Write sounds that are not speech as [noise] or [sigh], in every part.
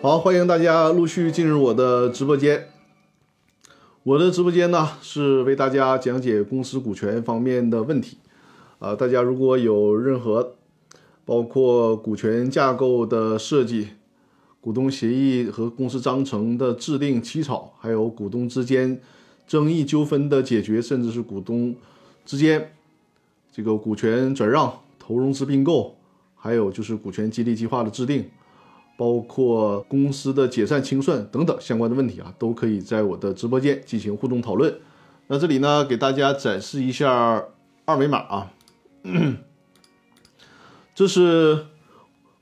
好，欢迎大家陆续进入我的直播间。我的直播间呢是为大家讲解公司股权方面的问题。啊，大家如果有任何包括股权架构的设计、股东协议和公司章程的制定起草，还有股东之间争议纠纷的解决，甚至是股东之间这个股权转让、投融资并购，还有就是股权激励计划的制定。包括公司的解散清算等等相关的问题啊，都可以在我的直播间进行互动讨论。那这里呢，给大家展示一下二维码啊，[clears throat] 这是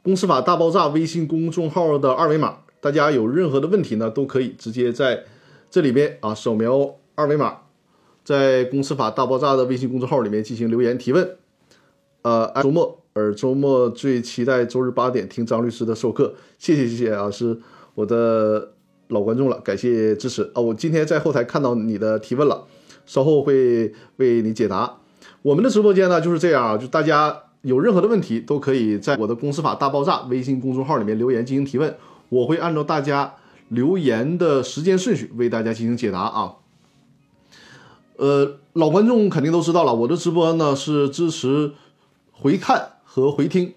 公司法大爆炸微信公众号的二维码。大家有任何的问题呢，都可以直接在这里边啊扫描二维码，在公司法大爆炸的微信公众号里面进行留言提问。呃，周末。而周末最期待周日八点听张律师的授课，谢谢谢谢啊，是我的老观众了，感谢支持啊！我今天在后台看到你的提问了，稍后会为你解答。我们的直播间呢就是这样啊，就大家有任何的问题都可以在我的公司法大爆炸微信公众号里面留言进行提问，我会按照大家留言的时间顺序为大家进行解答啊。呃，老观众肯定都知道了，我的直播呢是支持回看。和回听，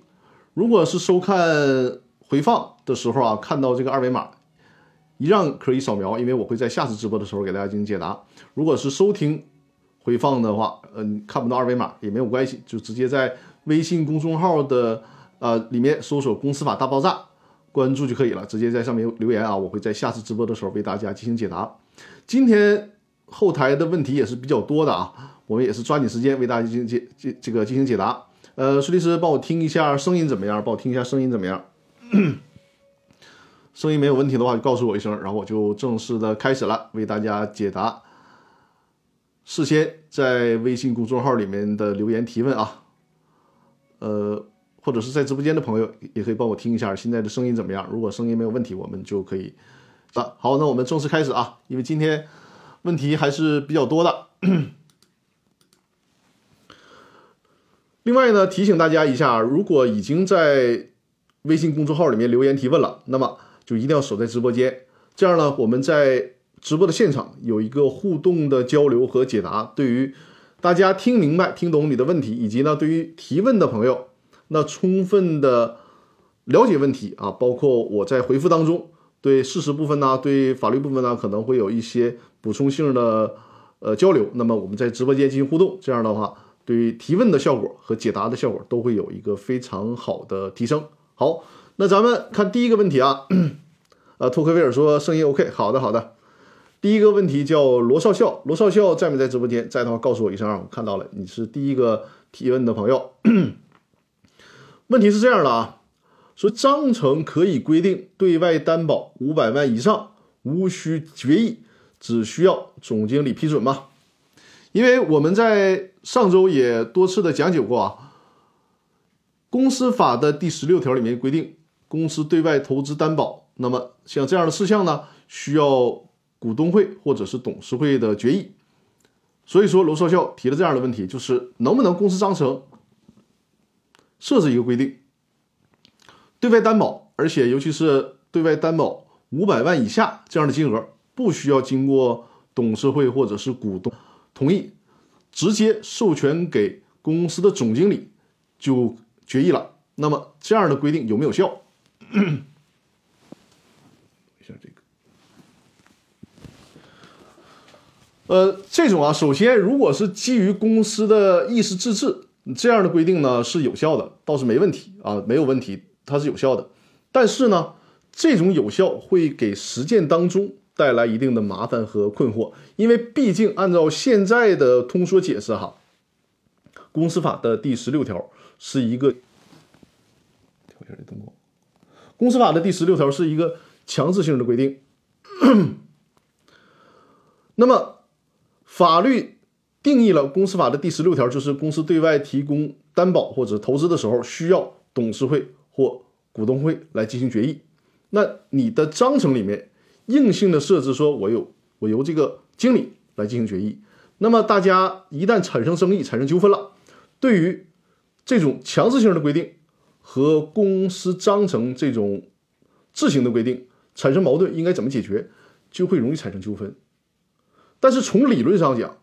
如果是收看回放的时候啊，看到这个二维码，一样可以扫描，因为我会在下次直播的时候给大家进行解答。如果是收听回放的话，嗯，看不到二维码也没有关系，就直接在微信公众号的呃里面搜索“公司法大爆炸”，关注就可以了，直接在上面留言啊，我会在下次直播的时候为大家进行解答。今天后台的问题也是比较多的啊，我们也是抓紧时间为大家进行解这这个进行解答。呃，苏律师，帮我听一下声音怎么样？帮我听一下声音怎么样？声音没有问题的话，就告诉我一声，然后我就正式的开始了，为大家解答事先在微信公众号里面的留言提问啊。呃，或者是在直播间的朋友也可以帮我听一下现在的声音怎么样？如果声音没有问题，我们就可以啊。好，那我们正式开始啊，因为今天问题还是比较多的。另外呢，提醒大家一下，如果已经在微信公众号里面留言提问了，那么就一定要守在直播间。这样呢，我们在直播的现场有一个互动的交流和解答。对于大家听明白、听懂你的问题，以及呢，对于提问的朋友，那充分的了解问题啊，包括我在回复当中对事实部分呢，对法律部分呢，可能会有一些补充性的呃交流。那么我们在直播间进行互动，这样的话。对于提问的效果和解答的效果都会有一个非常好的提升。好，那咱们看第一个问题啊，呃，托克维尔说声音 OK，好的好的。第一个问题叫罗少校，罗少校在没在直播间？在的话告诉我一声啊，我看到了，你是第一个提问的朋友。问题是这样的啊，说章程可以规定对外担保五百万以上无需决议，只需要总经理批准吗？因为我们在上周也多次的讲解过啊，公司法的第十六条里面规定，公司对外投资担保，那么像这样的事项呢，需要股东会或者是董事会的决议。所以说，罗少校提了这样的问题，就是能不能公司章程设置一个规定，对外担保，而且尤其是对外担保五百万以下这样的金额，不需要经过董事会或者是股东。同意，直接授权给公司的总经理就决议了。那么这样的规定有没有效？[coughs] 一下这个，呃，这种啊，首先如果是基于公司的意识自治，这样的规定呢是有效的，倒是没问题啊，没有问题，它是有效的。但是呢，这种有效会给实践当中。带来一定的麻烦和困惑，因为毕竟按照现在的通说解释，哈，公司法的第十六条是一个，调一下这灯光，公司法的第十六条是一个强制性的规定。[coughs] 那么，法律定义了公司法的第十六条，就是公司对外提供担保或者投资的时候，需要董事会或股东会来进行决议。那你的章程里面。硬性的设置说，我有我由这个经理来进行决议。那么大家一旦产生争议、产生纠纷了，对于这种强制性的规定和公司章程这种自行的规定，产生矛盾应该怎么解决，就会容易产生纠纷。但是从理论上讲，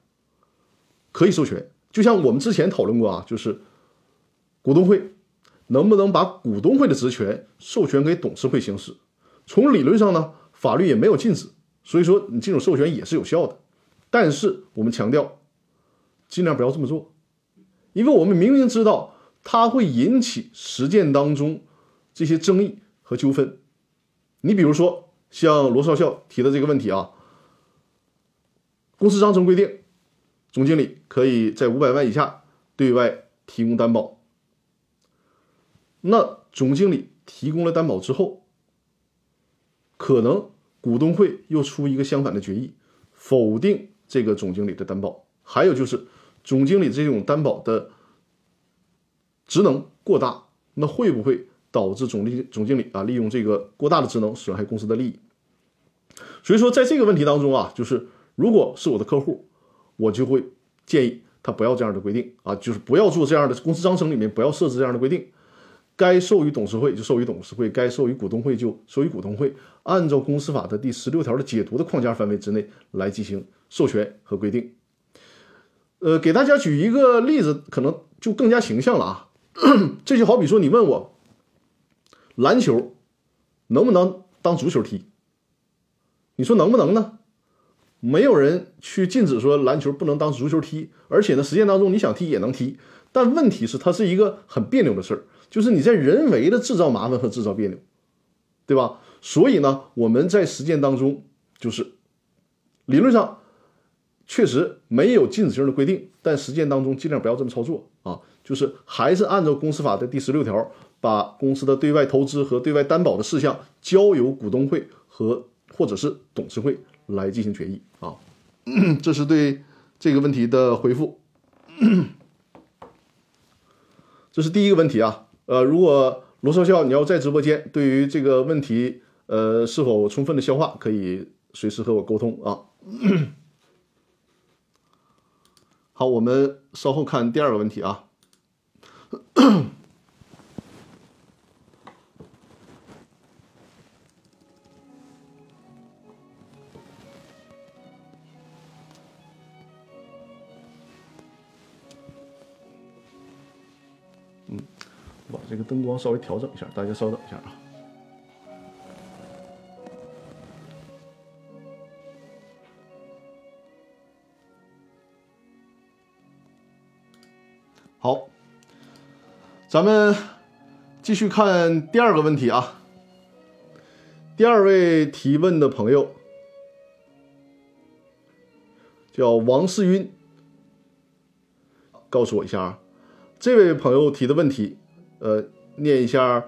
可以授权。就像我们之前讨论过啊，就是股东会能不能把股东会的职权授权给董事会行使？从理论上呢，法律也没有禁止，所以说你这种授权也是有效的。但是我们强调，尽量不要这么做，因为我们明明知道它会引起实践当中这些争议和纠纷。你比如说像罗少校提的这个问题啊，公司章程规定。总经理可以在五百万以下对外提供担保。那总经理提供了担保之后，可能股东会又出一个相反的决议，否定这个总经理的担保。还有就是总经理这种担保的职能过大，那会不会导致总经总经理啊利用这个过大的职能损害公司的利益？所以说，在这个问题当中啊，就是如果是我的客户。我就会建议他不要这样的规定啊，就是不要做这样的公司章程里面不要设置这样的规定，该授予董事会就授予董事会，该授予股东会就授予股东会，按照公司法的第十六条的解读的框架范围之内来进行授权和规定。呃，给大家举一个例子，可能就更加形象了啊。[clears throat] 这就好比说，你问我篮球能不能当足球踢，你说能不能呢？没有人去禁止说篮球不能当足球踢，而且呢，实践当中你想踢也能踢。但问题是，它是一个很别扭的事儿，就是你在人为的制造麻烦和制造别扭，对吧？所以呢，我们在实践当中，就是理论上确实没有禁止性的规定，但实践当中尽量不要这么操作啊，就是还是按照公司法的第十六条，把公司的对外投资和对外担保的事项交由股东会和或者是董事会。来进行决议啊，这是对这个问题的回复。这是第一个问题啊，呃，如果罗少校你要在直播间，对于这个问题，呃，是否充分的消化，可以随时和我沟通啊。[coughs] 好，我们稍后看第二个问题啊。这个灯光稍微调整一下，大家稍等一下啊。好，咱们继续看第二个问题啊。第二位提问的朋友叫王世云，告诉我一下啊，这位朋友提的问题。呃，念一下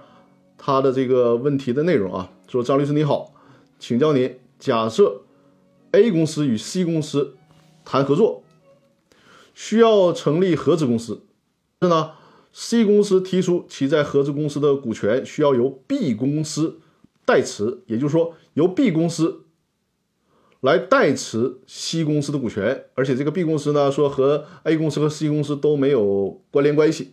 他的这个问题的内容啊。说张律师你好，请教您，假设 A 公司与 C 公司谈合作，需要成立合资公司，是呢？C 公司提出其在合资公司的股权需要由 B 公司代持，也就是说由 B 公司来代持 C 公司的股权，而且这个 B 公司呢说和 A 公司和 C 公司都没有关联关系。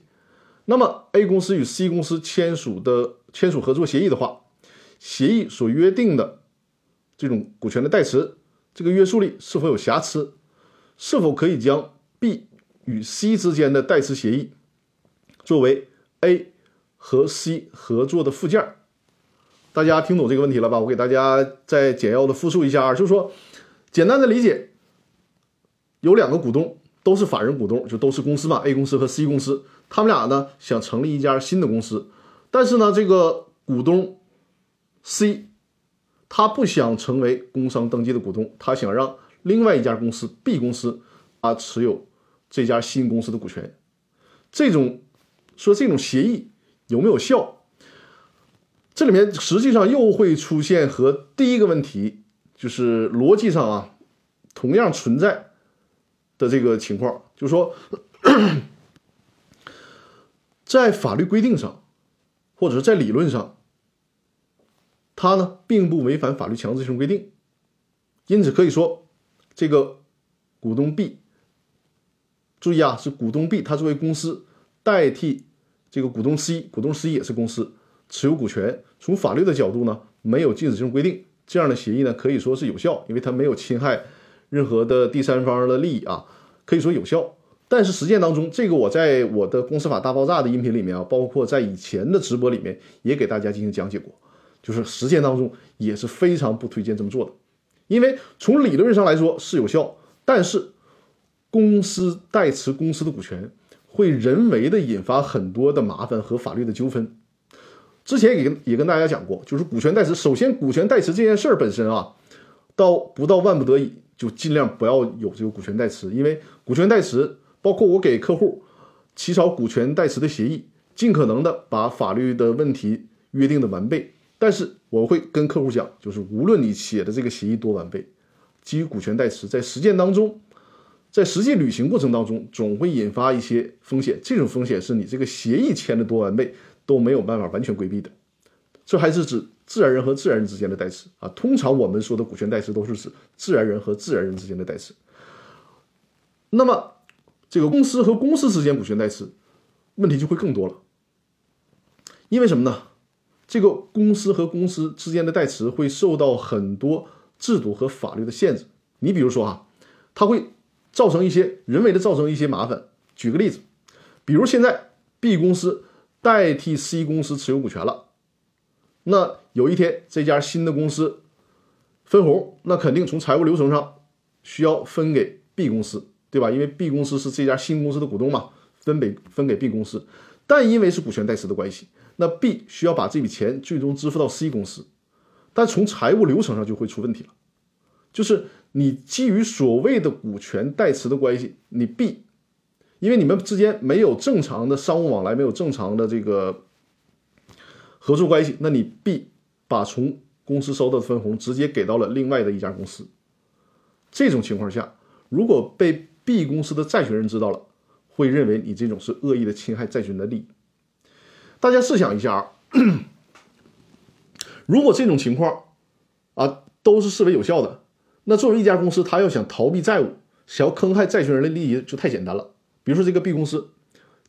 那么，A 公司与 C 公司签署的签署合作协议的话，协议所约定的这种股权的代持，这个约束力是否有瑕疵？是否可以将 B 与 C 之间的代持协议作为 A 和 C 合作的附件？大家听懂这个问题了吧？我给大家再简要的复述一下啊，就是说，简单的理解，有两个股东，都是法人股东，就都是公司嘛，A 公司和 C 公司。他们俩呢想成立一家新的公司，但是呢，这个股东 C 他不想成为工商登记的股东，他想让另外一家公司 B 公司啊持有这家新公司的股权。这种说这种协议有没有效？这里面实际上又会出现和第一个问题就是逻辑上啊同样存在的这个情况，就是说。在法律规定上，或者是在理论上，它呢并不违反法律强制性规定，因此可以说，这个股东 B，注意啊，是股东 B，他作为公司代替这个股东 C，股东 C 也是公司，持有股权，从法律的角度呢，没有禁止性规定，这样的协议呢可以说是有效，因为它没有侵害任何的第三方的利益啊，可以说有效。但是实践当中，这个我在我的公司法大爆炸的音频里面啊，包括在以前的直播里面也给大家进行讲解过，就是实践当中也是非常不推荐这么做的，因为从理论上来说是有效，但是公司代持公司的股权会人为的引发很多的麻烦和法律的纠纷。之前也跟也跟大家讲过，就是股权代持，首先股权代持这件事儿本身啊，到不到万不得已就尽量不要有这个股权代持，因为股权代持。包括我给客户起草股权代持的协议，尽可能的把法律的问题约定的完备。但是我会跟客户讲，就是无论你写的这个协议多完备，基于股权代持，在实践当中，在实际履行过程当中，总会引发一些风险。这种风险是你这个协议签的多完备都没有办法完全规避的。这还是指自然人和自然人之间的代持啊。通常我们说的股权代持都是指自然人和自然人之间的代持。那么。这个公司和公司之间股权代持，问题就会更多了。因为什么呢？这个公司和公司之间的代持会受到很多制度和法律的限制。你比如说啊，它会造成一些人为的造成一些麻烦。举个例子，比如现在 B 公司代替 C 公司持有股权了，那有一天这家新的公司分红，那肯定从财务流程上需要分给 B 公司。对吧？因为 B 公司是这家新公司的股东嘛，分给分给 B 公司，但因为是股权代持的关系，那 B 需要把这笔钱最终支付到 C 公司，但从财务流程上就会出问题了，就是你基于所谓的股权代持的关系，你 B，因为你们之间没有正常的商务往来，没有正常的这个合作关系，那你 B 把从公司收到的分红直接给到了另外的一家公司，这种情况下，如果被 B 公司的债权人知道了，会认为你这种是恶意的侵害债权人的利益。大家试想一下啊，如果这种情况啊都是视为有效的，那作为一家公司，他要想逃避债务，想要坑害债权人的利益，就太简单了。比如说这个 B 公司，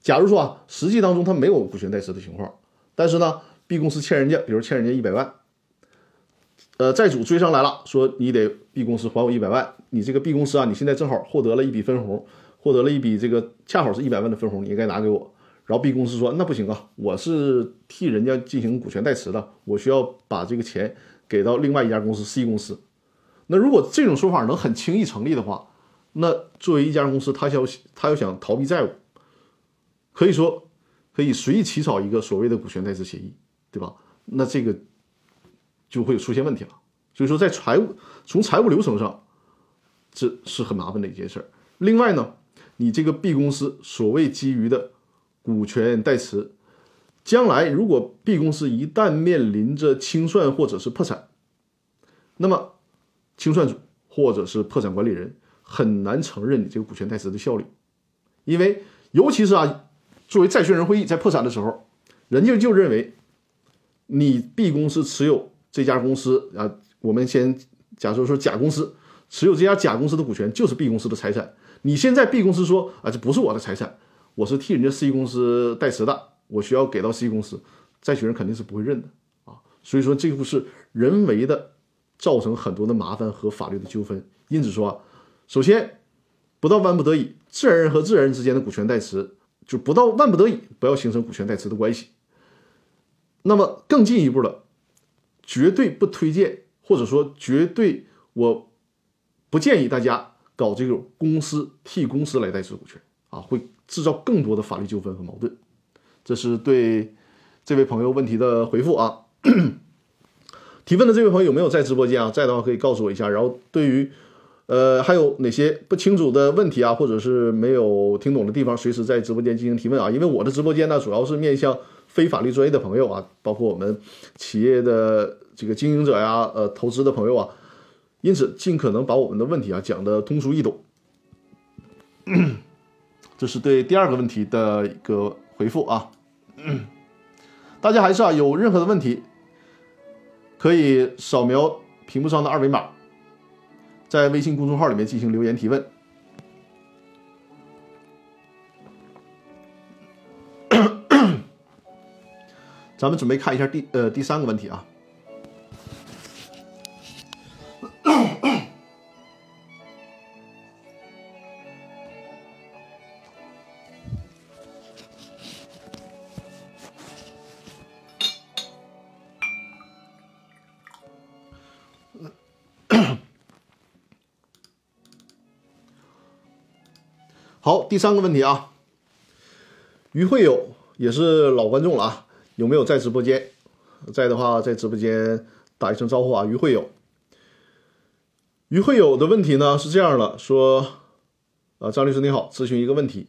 假如说啊，实际当中他没有股权代持的情况，但是呢，B 公司欠人家，比如欠人家一百万。呃，债主追上来了，说你得 B 公司还我一百万。你这个 B 公司啊，你现在正好获得了一笔分红，获得了一笔这个恰好是一百万的分红，你应该拿给我。然后 B 公司说那不行啊，我是替人家进行股权代持的，我需要把这个钱给到另外一家公司 C 公司。那如果这种说法能很轻易成立的话，那作为一家公司，他要他要想逃避债务，可以说可以随意起草一个所谓的股权代持协议，对吧？那这个。就会出现问题了，所以说在财务从财务流程上，这是很麻烦的一件事儿。另外呢，你这个 B 公司所谓基于的股权代持，将来如果 B 公司一旦面临着清算或者是破产，那么清算组或者是破产管理人很难承认你这个股权代持的效力，因为尤其是啊，作为债权人会议在破产的时候，人家就认为你 B 公司持有。这家公司啊，我们先假设说甲公司持有这家甲公司的股权就是 B 公司的财产。你现在 B 公司说啊，这不是我的财产，我是替人家 C 公司代持的，我需要给到 C 公司，债权人肯定是不会认的啊。所以说这个是人为的造成很多的麻烦和法律的纠纷。因此说，首先不到万不得已，自然人和自然人之间的股权代持就不到万不得已不要形成股权代持的关系。那么更进一步的。绝对不推荐，或者说绝对我不建议大家搞这种公司替公司来代持股权啊，会制造更多的法律纠纷和矛盾。这是对这位朋友问题的回复啊。[coughs] 提问的这位朋友有没有在直播间啊？在的话可以告诉我一下。然后对于呃还有哪些不清楚的问题啊，或者是没有听懂的地方，随时在直播间进行提问啊。因为我的直播间呢，主要是面向。非法律专业的朋友啊，包括我们企业的这个经营者呀，呃，投资的朋友啊，因此尽可能把我们的问题啊讲的通俗易懂。[coughs] 这是对第二个问题的一个回复啊。大家还是啊有任何的问题，可以扫描屏幕上的二维码，在微信公众号里面进行留言提问。咱们准备看一下第呃第三个问题啊。好，第三个问题啊，于会友也是老观众了啊，有没有在直播间？在的话，在直播间打一声招呼啊，于会友。于会友的问题呢是这样的，说啊，张律师你好，咨询一个问题，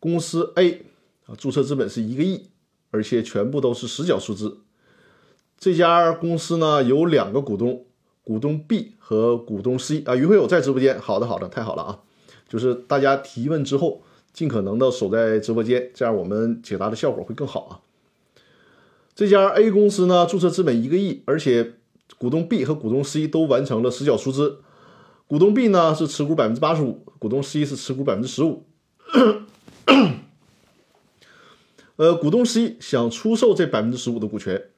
公司 A 啊，注册资本是一个亿，而且全部都是实缴出资。这家公司呢有两个股东，股东 B 和股东 C 啊，于会友在直播间，好的好的，太好了啊。就是大家提问之后，尽可能的守在直播间，这样我们解答的效果会更好啊。这家 A 公司呢，注册资本一个亿，而且股东 B 和股东 C 都完成了实缴出资。股东 B 呢是持股百分之八十五，股东 C 是持股百分之十五。呃，股东 C 想出售这百分之十五的股权，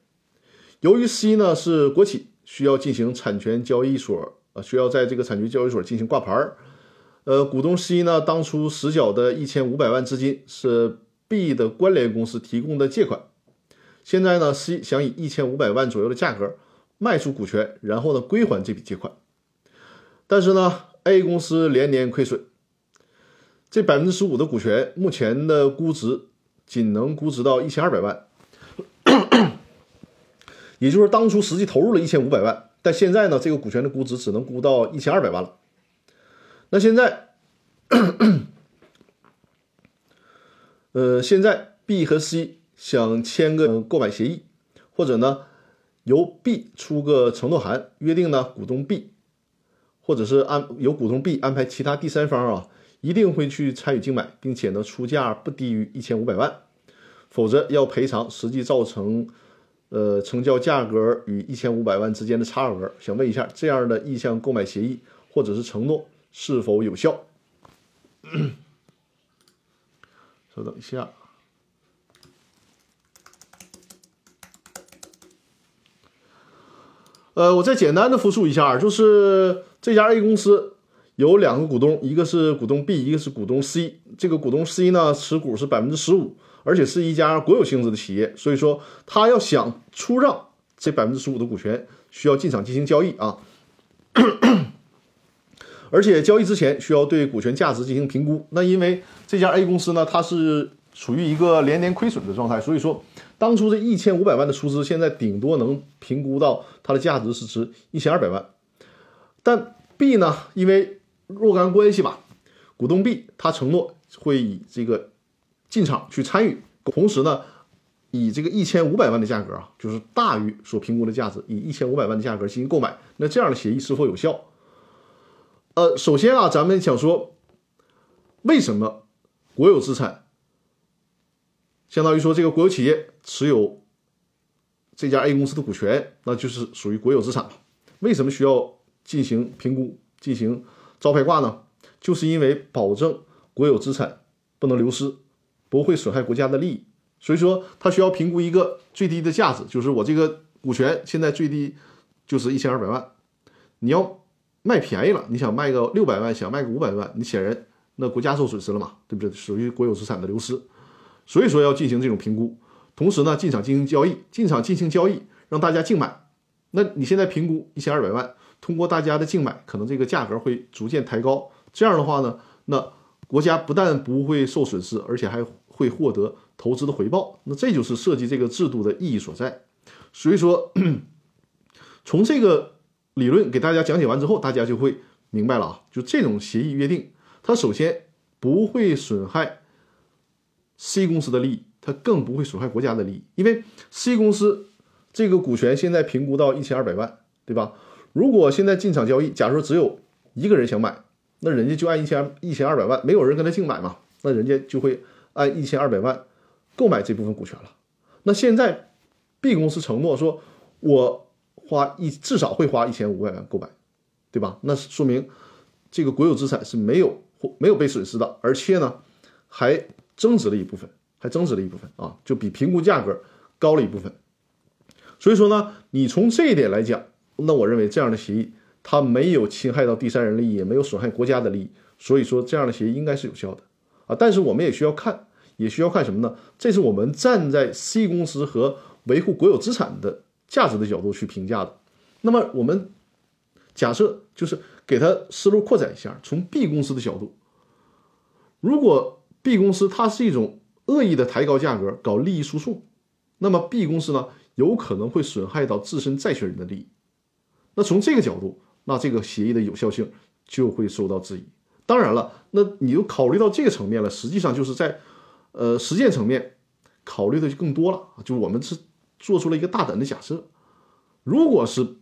由于 C 呢是国企，需要进行产权交易所，呃，需要在这个产权交易所进行挂牌。呃，股东 C 呢，当初实缴的一千五百万资金是 B 的关联公司提供的借款。现在呢，C 想以一千五百万左右的价格卖出股权，然后呢归还这笔借款。但是呢，A 公司连年亏损，这百分之十五的股权目前的估值仅能估值到一千二百万，也就是当初实际投入了一千五百万，但现在呢，这个股权的估值只能估到一千二百万了。那现在，呃，现在 B 和 C 想签个购买协议，或者呢，由 B 出个承诺函，约定呢，股东 B，或者是安由股东 B 安排其他第三方啊，一定会去参与竞买，并且呢，出价不低于一千五百万，否则要赔偿实际造成呃成交价格与一千五百万之间的差额。想问一下，这样的意向购买协议或者是承诺？是否有效？[coughs] 稍等一下。呃，我再简单的复述一下，就是这家 A 公司有两个股东，一个是股东 B，一个是股东 C。这个股东 C 呢，持股是百分之十五，而且是一家国有性质的企业，所以说他要想出让这百分之十五的股权，需要进场进行交易啊。而且交易之前需要对股权价值进行评估。那因为这家 A 公司呢，它是处于一个连年亏损的状态，所以说当初这一千五百万的出资，现在顶多能评估到它的价值是值一千二百万。但 B 呢，因为若干关系吧，股东 B 他承诺会以这个进场去参与，同时呢，以这个一千五百万的价格啊，就是大于所评估的价值，以一千五百万的价格进行购买。那这样的协议是否有效？呃，首先啊，咱们想说，为什么国有资产，相当于说这个国有企业持有这家 A 公司的股权，那就是属于国有资产了为什么需要进行评估、进行招牌挂呢？就是因为保证国有资产不能流失，不会损害国家的利益。所以说，它需要评估一个最低的价值，就是我这个股权现在最低就是一千二百万，你要。卖便宜了，你想卖个六百万，想卖个五百万，你显然那国家受损失了嘛，对不对？属于国有资产的流失，所以说要进行这种评估，同时呢进场进行交易，进场进行交易让大家竞买。那你现在评估一千二百万，通过大家的竞买，可能这个价格会逐渐抬高。这样的话呢，那国家不但不会受损失，而且还会获得投资的回报。那这就是设计这个制度的意义所在。所以说，[clears throat] 从这个。理论给大家讲解完之后，大家就会明白了啊！就这种协议约定，它首先不会损害 C 公司的利益，它更不会损害国家的利益。因为 C 公司这个股权现在评估到一千二百万，对吧？如果现在进场交易，假如说只有一个人想买，那人家就按一千一千二百万，没有人跟他竞买嘛，那人家就会按一千二百万购买这部分股权了。那现在 B 公司承诺说，我。花一至少会花一千五百万购买，对吧？那说明这个国有资产是没有或没有被损失的，而且呢还增值了一部分，还增值了一部分啊，就比评估价格高了一部分。所以说呢，你从这一点来讲，那我认为这样的协议它没有侵害到第三人利益，也没有损害国家的利益，所以说这样的协议应该是有效的啊。但是我们也需要看，也需要看什么呢？这是我们站在 C 公司和维护国有资产的价值的角度去评价的。那么我们假设就是给他思路扩展一下，从 B 公司的角度，如果 B 公司它是一种恶意的抬高价格搞利益输送，那么 B 公司呢有可能会损害到自身债权人的利益。那从这个角度，那这个协议的有效性就会受到质疑。当然了，那你又考虑到这个层面了，实际上就是在呃实践层面考虑的就更多了。就我们是做出了一个大胆的假设，如果是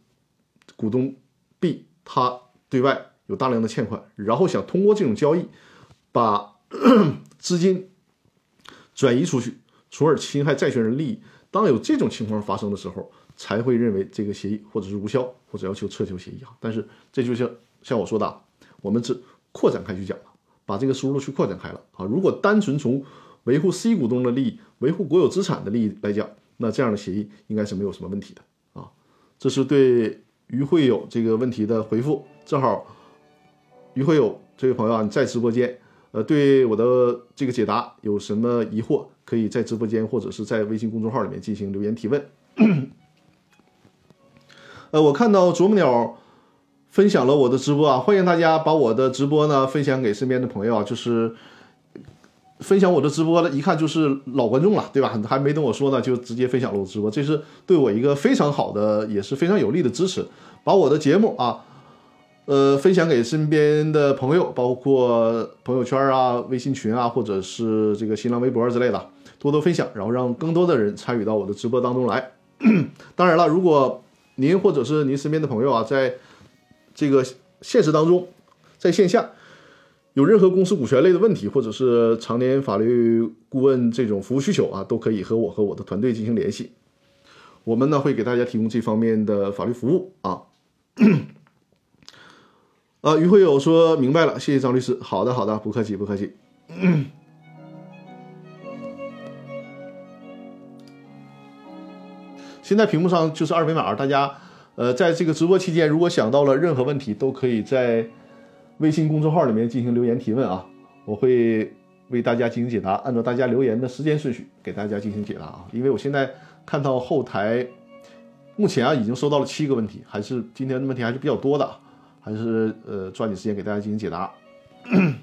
股东 B 他对外有大量的欠款，然后想通过这种交易把 [coughs] 资金转移出去，从而侵害债权人利益。当有这种情况发生的时候，才会认为这个协议或者是无效，或者要求撤销协议啊。但是这就像像我说的，我们只扩展开去讲了，把这个输入去扩展开了啊。如果单纯从维护 C 股东的利益、维护国有资产的利益来讲，那这样的协议应该是没有什么问题的啊。这是对。于会友这个问题的回复，正好，于会友这位朋友啊，你在直播间，呃，对我的这个解答有什么疑惑，可以在直播间或者是在微信公众号里面进行留言提问。呃，我看到啄木鸟分享了我的直播啊，欢迎大家把我的直播呢分享给身边的朋友啊，就是。分享我的直播了，一看就是老观众了，对吧？还没等我说呢，就直接分享了我直播，这是对我一个非常好的，也是非常有力的支持。把我的节目啊，呃，分享给身边的朋友，包括朋友圈啊、微信群啊，或者是这个新浪微博之类的，多多分享，然后让更多的人参与到我的直播当中来。[coughs] 当然了，如果您或者是您身边的朋友啊，在这个现实当中，在线下。有任何公司股权类的问题，或者是常年法律顾问这种服务需求啊，都可以和我和我的团队进行联系。我们呢会给大家提供这方面的法律服务啊。啊，于会友说明白了，谢谢张律师。好的，好的，不客气，不客气。现在屏幕上就是二维码，大家呃在这个直播期间，如果想到了任何问题，都可以在。微信公众号里面进行留言提问啊，我会为大家进行解答，按照大家留言的时间顺序给大家进行解答啊。因为我现在看到后台，目前啊已经收到了七个问题，还是今天的问题还是比较多的，还是呃抓紧时间给大家进行解答。[coughs]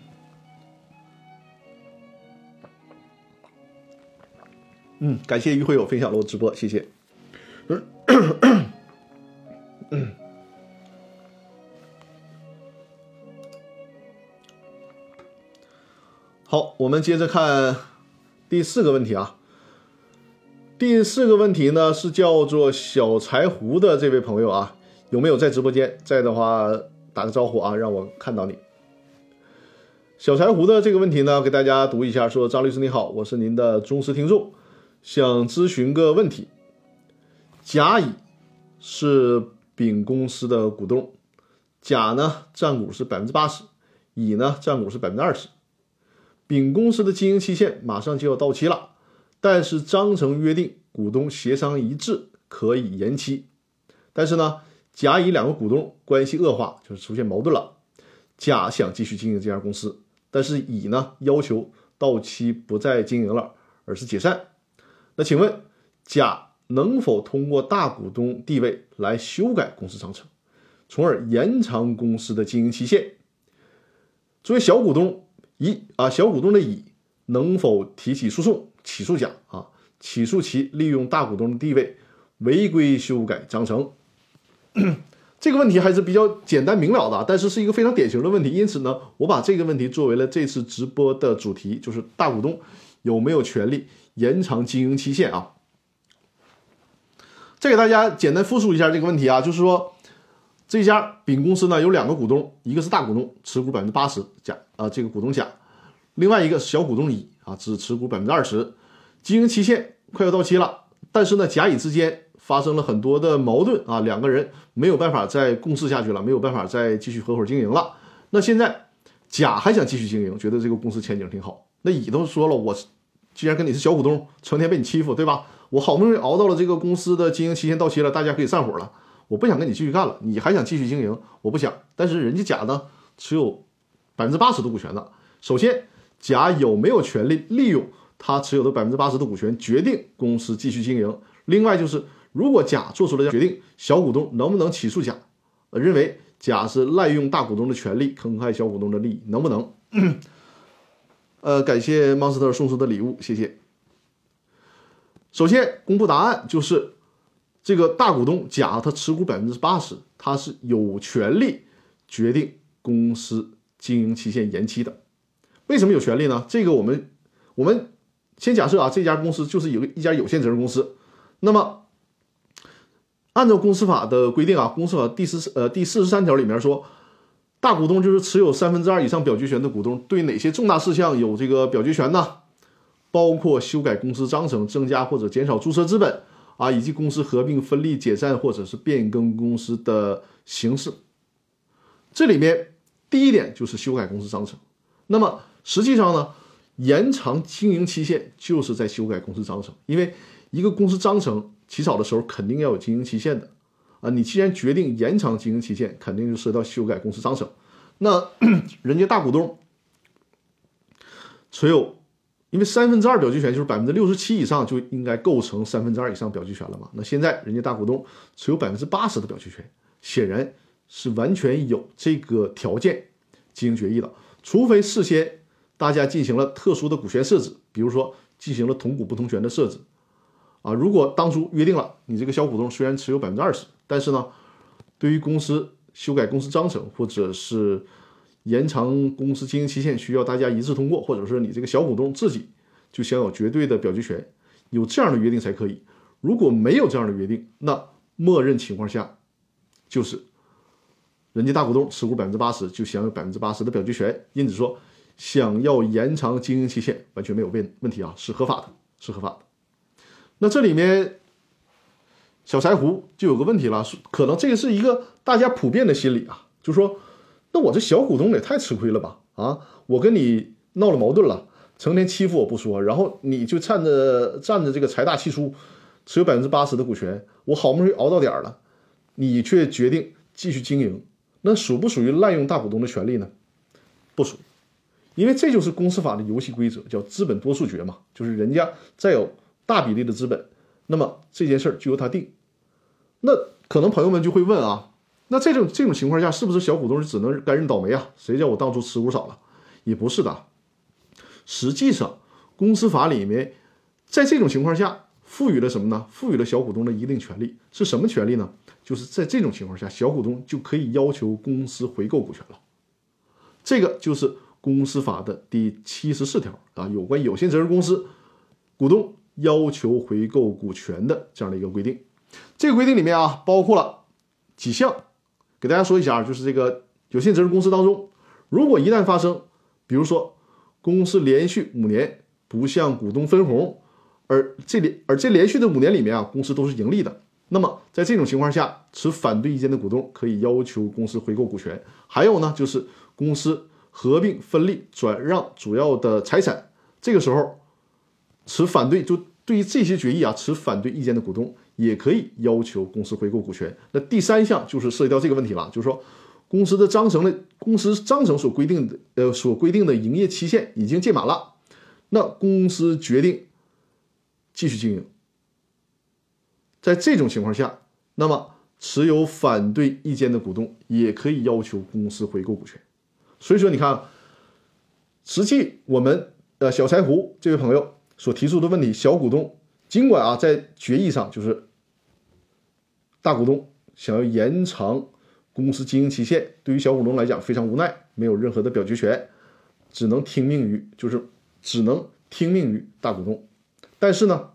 嗯，感谢于会友分享了我直播，谢谢。[coughs] 好，我们接着看第四个问题啊。第四个问题呢是叫做小柴胡的这位朋友啊，有没有在直播间？在的话打个招呼啊，让我看到你。小柴胡的这个问题呢，给大家读一下，说张律师你好，我是您的忠实听众，想咨询个问题。甲乙是丙公司的股东，甲呢占股是百分之八十，乙呢占股是百分之二十。丙公司的经营期限马上就要到期了，但是章程约定股东协商一致可以延期。但是呢，甲乙两个股东关系恶化，就是出现矛盾了。甲想继续经营这家公司，但是乙呢要求到期不再经营了，而是解散。那请问甲能否通过大股东地位来修改公司章程，从而延长公司的经营期限？作为小股东。乙啊，小股东的乙能否提起诉讼起诉甲啊？起诉其利用大股东的地位违规修改章程？[clears throat] 这个问题还是比较简单明了的，但是是一个非常典型的问题。因此呢，我把这个问题作为了这次直播的主题，就是大股东有没有权利延长经营期限啊？再给大家简单复述一下这个问题啊，就是说这家丙公司呢有两个股东，一个是大股东，持股百分之八十甲。啊，这个股东甲，另外一个小股东乙啊，只持股百分之二十，经营期限快要到期了，但是呢，甲乙之间发生了很多的矛盾啊，两个人没有办法再共事下去了，没有办法再继续合伙经营了。那现在甲还想继续经营，觉得这个公司前景挺好。那乙都说了，我既然跟你是小股东，成天被你欺负，对吧？我好不容易熬到了这个公司的经营期限到期了，大家可以散伙了，我不想跟你继续干了，你还想继续经营，我不想。但是人家甲呢持有百分之八十的股权呢，首先甲有没有权利利用他持有的百分之八十的股权决定公司继续经营？另外就是，如果甲做出了决定，小股东能不能起诉甲？认为甲是滥用大股东的权利，坑害小股东的利益，能不能？[coughs] 呃，感谢 monster 送出的礼物，谢谢。首先公布答案，就是这个大股东甲他持股百分之八十，他是有权利决定公司经营期限延期的。为什么有权利呢？这个我们我们先假设啊，这家公司就是有个一家有限责任公司，那么按照公司法的规定啊，公司法第四呃第四十三条里面说，大股东就是持有三分之二以上表决权的股东，对哪些重大事项有这个表决权呢？包括修改公司章程、增加或者减少注册资本啊，以及公司合并、分立、解散或者是变更公司的形式。这里面第一点就是修改公司章程。那么实际上呢，延长经营期限就是在修改公司章程，因为一个公司章程起草的时候肯定要有经营期限的啊。你既然决定延长经营期限，肯定就涉及到修改公司章程。那 [clears throat] 人家大股东持有。因为三分之二表决权就是百分之六十七以上就应该构成三分之二以上表决权了嘛？那现在人家大股东持有百分之八十的表决权，显然是完全有这个条件进行决议的，除非事先大家进行了特殊的股权设置，比如说进行了同股不同权的设置啊。如果当初约定了你这个小股东虽然持有百分之二十，但是呢，对于公司修改公司章程或者是延长公司经营期限需要大家一致通过，或者说你这个小股东自己就享有绝对的表决权，有这样的约定才可以。如果没有这样的约定，那默认情况下就是人家大股东持股百分之八十就享有百分之八十的表决权。因此说，想要延长经营期限完全没有问问题啊，是合法的，是合法的。那这里面小柴胡就有个问题了，可能这个是一个大家普遍的心理啊，就说。那我这小股东也太吃亏了吧？啊，我跟你闹了矛盾了，成天欺负我不说，然后你就占着占着这个财大气粗，持有百分之八十的股权，我好不容易熬到点了，你却决定继续经营，那属不属于滥用大股东的权利呢？不属，因为这就是公司法的游戏规则，叫资本多数决嘛，就是人家再有大比例的资本，那么这件事儿就由他定。那可能朋友们就会问啊？那这种这种情况下，是不是小股东只能该认倒霉啊？谁叫我当初持股少了？也不是的。实际上，公司法里面在这种情况下赋予了什么呢？赋予了小股东的一定权利。是什么权利呢？就是在这种情况下，小股东就可以要求公司回购股权了。这个就是公司法的第七十四条啊，有关有限责任公司股东要求回购股权的这样的一个规定。这个规定里面啊，包括了几项。给大家说一下啊，就是这个有限责任公司当中，如果一旦发生，比如说公司连续五年不向股东分红，而这里而这连续的五年里面啊，公司都是盈利的，那么在这种情况下，持反对意见的股东可以要求公司回购股权。还有呢，就是公司合并、分立、转让主要的财产，这个时候持反对就对于这些决议啊，持反对意见的股东。也可以要求公司回购股权。那第三项就是涉及到这个问题了，就是说，公司的章程的公司章程所规定的呃所规定的营业期限已经届满了，那公司决定继续经营，在这种情况下，那么持有反对意见的股东也可以要求公司回购股权。所以说，你看，实际我们呃小柴胡这位朋友所提出的问题，小股东。尽管啊，在决议上就是大股东想要延长公司经营期限，对于小股东来讲非常无奈，没有任何的表决权，只能听命于就是只能听命于大股东。但是呢，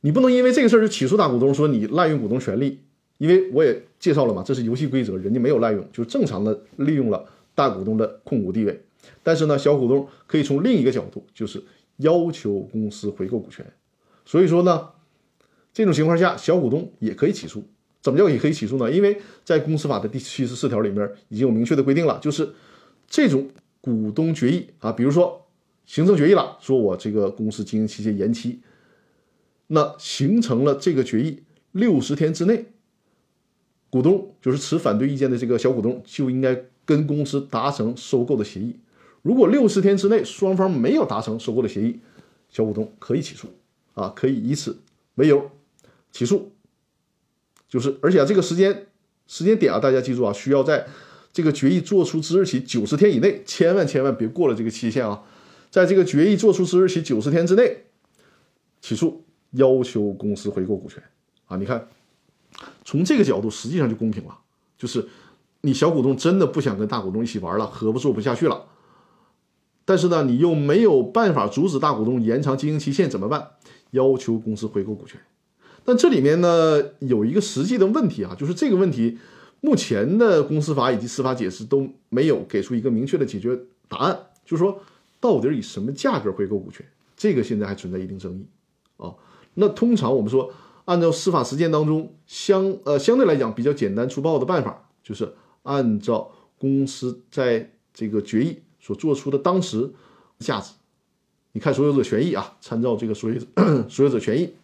你不能因为这个事儿就起诉大股东，说你滥用股东权利，因为我也介绍了嘛，这是游戏规则，人家没有滥用，就正常的利用了大股东的控股地位。但是呢，小股东可以从另一个角度，就是要求公司回购股权。所以说呢，这种情况下，小股东也可以起诉。怎么叫也可以起诉呢？因为在公司法的第七十四条里面已经有明确的规定了，就是这种股东决议啊，比如说形成决议了，说我这个公司经营期限延期，那形成了这个决议，六十天之内，股东就是持反对意见的这个小股东就应该跟公司达成收购的协议。如果六十天之内双方没有达成收购的协议，小股东可以起诉，啊，可以以此为由起诉。就是而且啊，这个时间时间点啊，大家记住啊，需要在这个决议作出之日起九十天以内，千万千万别过了这个期限啊。在这个决议作出之日起九十天之内起诉，要求公司回购股权啊！你看，从这个角度实际上就公平了，就是你小股东真的不想跟大股东一起玩了，合不做不下去了，但是呢，你又没有办法阻止大股东延长经营期限，怎么办？要求公司回购股权。但这里面呢有一个实际的问题啊，就是这个问题目前的公司法以及司法解释都没有给出一个明确的解决答案，就是说。到底以什么价格回购股权？这个现在还存在一定争议啊。那通常我们说，按照司法实践当中相呃相对来讲比较简单粗暴的办法，就是按照公司在这个决议所做出的当时价值，你看所有者权益啊，参照这个所有所有者权益。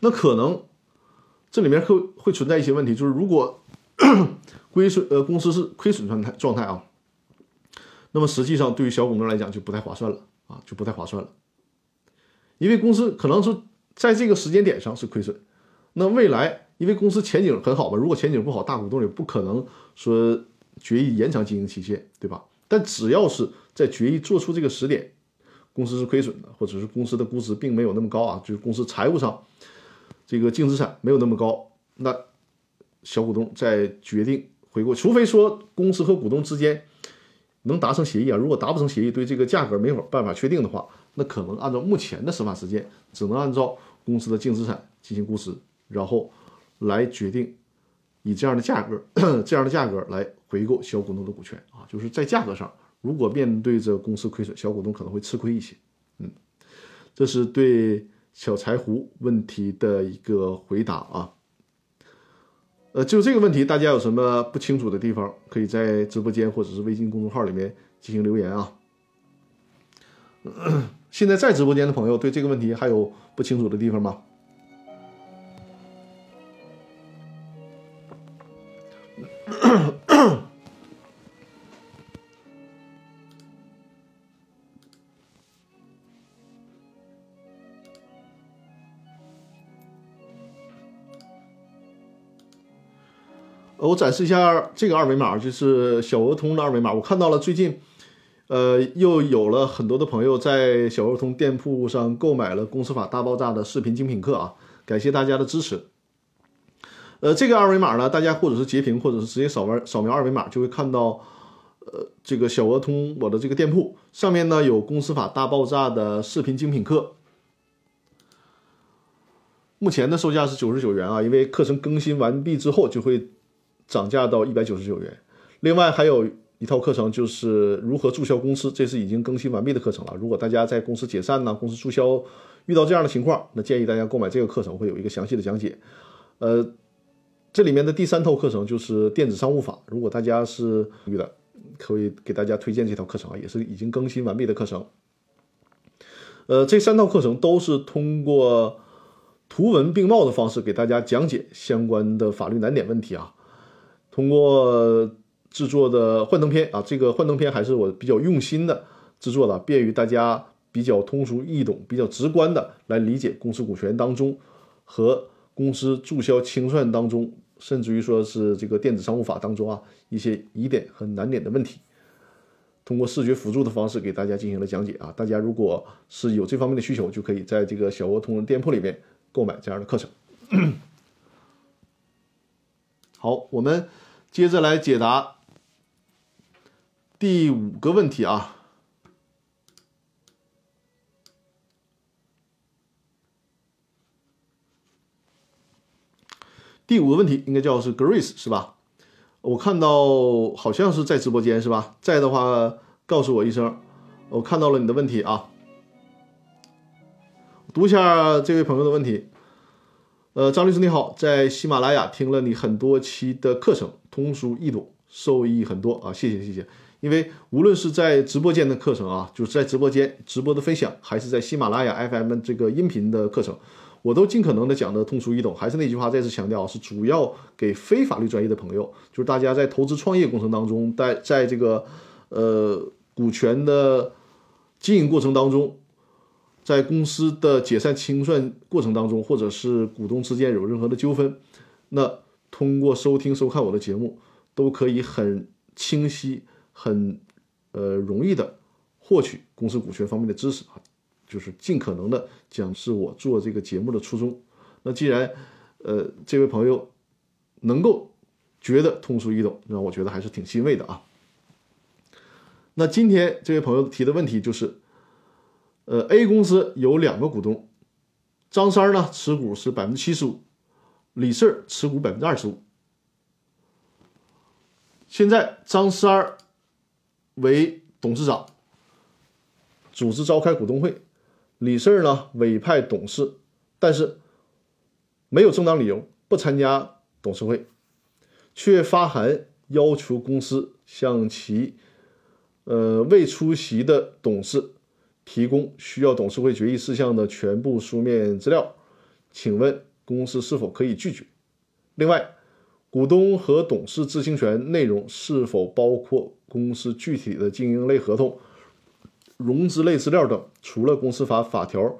那可能这里面会会存在一些问题，就是如果 [clears throat] 亏损呃公司是亏损状态状态啊。那么实际上，对于小股东来讲就不太划算了啊，就不太划算了，因为公司可能是在这个时间点上是亏损，那未来因为公司前景很好嘛，如果前景不好，大股东也不可能说决议延长经营期限，对吧？但只要是在决议做出这个时点，公司是亏损的，或者是公司的估值并没有那么高啊，就是公司财务上这个净资产没有那么高，那小股东在决定回购，除非说公司和股东之间。能达成协议啊？如果达不成协议，对这个价格没法办法确定的话，那可能按照目前的司法实践，只能按照公司的净资产进行估值，然后来决定以这样的价格这样的价格来回购小股东的股权啊。就是在价格上，如果面对着公司亏损，小股东可能会吃亏一些。嗯，这是对小柴胡问题的一个回答啊。呃，就这个问题，大家有什么不清楚的地方，可以在直播间或者是微信公众号里面进行留言啊。[coughs] 现在在直播间的朋友，对这个问题还有不清楚的地方吗？我展示一下这个二维码，就是小鹅通的二维码。我看到了最近，呃，又有了很多的朋友在小鹅通店铺上购买了《公司法大爆炸》的视频精品课啊，感谢大家的支持。呃，这个二维码呢，大家或者是截屏，或者是直接扫描扫描二维码，就会看到，呃，这个小鹅通我的这个店铺上面呢有《公司法大爆炸》的视频精品课，目前的售价是九十九元啊，因为课程更新完毕之后就会。涨价到一百九十九元，另外还有一套课程就是如何注销公司，这是已经更新完毕的课程了。如果大家在公司解散呢，公司注销遇到这样的情况，那建议大家购买这个课程，会有一个详细的讲解。呃，这里面的第三套课程就是电子商务法，如果大家是遇的，可以给大家推荐这套课程啊，也是已经更新完毕的课程。呃，这三套课程都是通过图文并茂的方式给大家讲解相关的法律难点问题啊。通过制作的幻灯片啊，这个幻灯片还是我比较用心的制作的，便于大家比较通俗易懂、比较直观的来理解公司股权当中和公司注销清算当中，甚至于说是这个电子商务法当中啊一些疑点和难点的问题。通过视觉辅助的方式给大家进行了讲解啊，大家如果是有这方面的需求，就可以在这个小鹅通人店铺里面购买这样的课程。好，我们接着来解答第五个问题啊。第五个问题应该叫是 Grace 是吧？我看到好像是在直播间是吧？在的话告诉我一声，我看到了你的问题啊。读一下这位朋友的问题。呃，张律师你好，在喜马拉雅听了你很多期的课程，通俗易懂，受益很多啊，谢谢谢谢。因为无论是在直播间的课程啊，就是在直播间直播的分享，还是在喜马拉雅 FM 这个音频的课程，我都尽可能的讲的通俗易懂。还是那句话，再次强调，是主要给非法律专业的朋友，就是大家在投资创业过程当中，在在这个呃股权的经营过程当中，在公司的解散清算过程当中，或者是股东之间有任何的纠纷，那通过收听收看我的节目，都可以很清晰。很，呃，容易的获取公司股权方面的知识啊，就是尽可能的讲是我做这个节目的初衷。那既然，呃，这位朋友能够觉得通俗易懂，那我觉得还是挺欣慰的啊。那今天这位朋友提的问题就是，呃，A 公司有两个股东，张三呢持股是百分之七十五，李四持股百分之二十五。现在张三为董事长，组织召开股东会，李四呢委派董事，但是没有正当理由不参加董事会，却发函要求公司向其呃未出席的董事提供需要董事会决议事项的全部书面资料，请问公司是否可以拒绝？另外，股东和董事知情权内容是否包括？公司具体的经营类合同、融资类资料等，除了公司法法条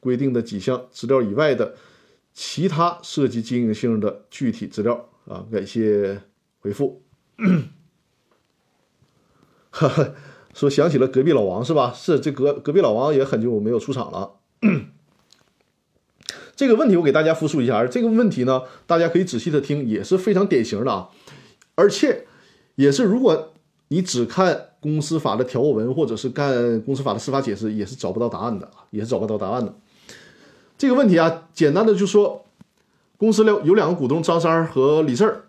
规定的几项资料以外的其他涉及经营性的具体资料啊，感谢回复。[laughs] 说想起了隔壁老王是吧？是这隔隔壁老王也很久没有出场了。这个问题我给大家复述一下，而这个问题呢，大家可以仔细的听，也是非常典型的啊，而且也是如果。你只看公司法的条文，或者是干公司法的司法解释，也是找不到答案的也是找不到答案的。这个问题啊，简单的就说，公司有有两个股东张三和李四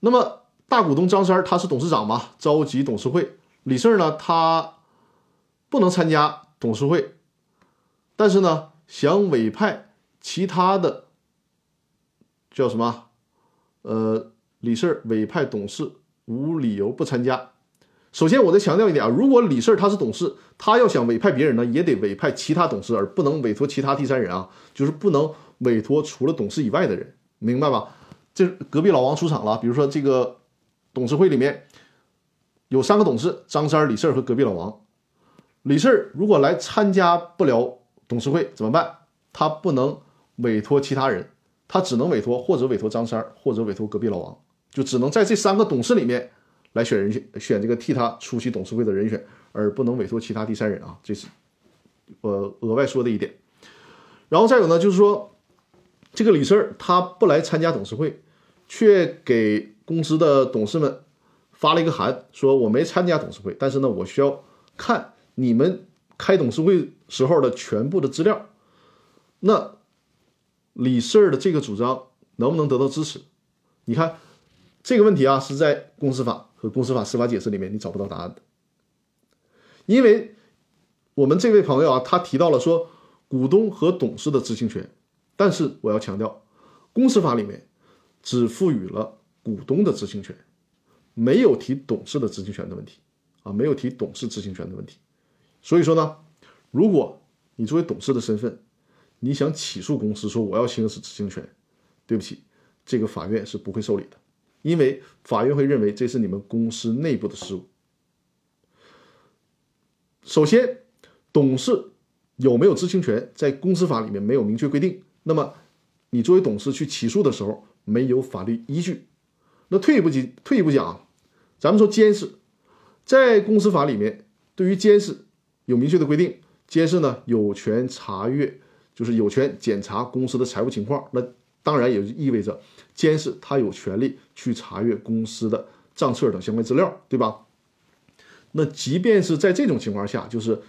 那么大股东张三他是董事长嘛，召集董事会。李四呢，他不能参加董事会，但是呢，想委派其他的叫什么？呃，李四委派董事。无理由不参加。首先，我再强调一点啊，如果李四他是董事，他要想委派别人呢，也得委派其他董事，而不能委托其他第三人啊，就是不能委托除了董事以外的人，明白吧？这隔壁老王出场了，比如说这个董事会里面有三个董事，张三、李四和隔壁老王。李四如果来参加不了董事会怎么办？他不能委托其他人，他只能委托或者委托张三，或者委托隔壁老王。就只能在这三个董事里面来选人选选这个替他出席董事会的人选，而不能委托其他第三人啊，这是呃额外说的一点。然后再有呢，就是说这个李四儿他不来参加董事会，却给公司的董事们发了一个函，说我没参加董事会，但是呢，我需要看你们开董事会时候的全部的资料。那李四的这个主张能不能得到支持？你看。这个问题啊，是在公司法和公司法司法解释里面你找不到答案的，因为我们这位朋友啊，他提到了说股东和董事的知情权，但是我要强调，公司法里面只赋予了股东的知情权，没有提董事的知情权的问题啊，没有提董事知情权的问题。所以说呢，如果你作为董事的身份，你想起诉公司说我要行使知情权，对不起，这个法院是不会受理的。因为法院会认为这是你们公司内部的事务。首先，董事有没有知情权，在公司法里面没有明确规定。那么，你作为董事去起诉的时候，没有法律依据。那退一步讲，退一步讲啊，咱们说监事，在公司法里面，对于监事有明确的规定，监事呢有权查阅，就是有权检查公司的财务情况。那当然也就意味着。监事他有权利去查阅公司的账册等相关资料，对吧？那即便是在这种情况下，就是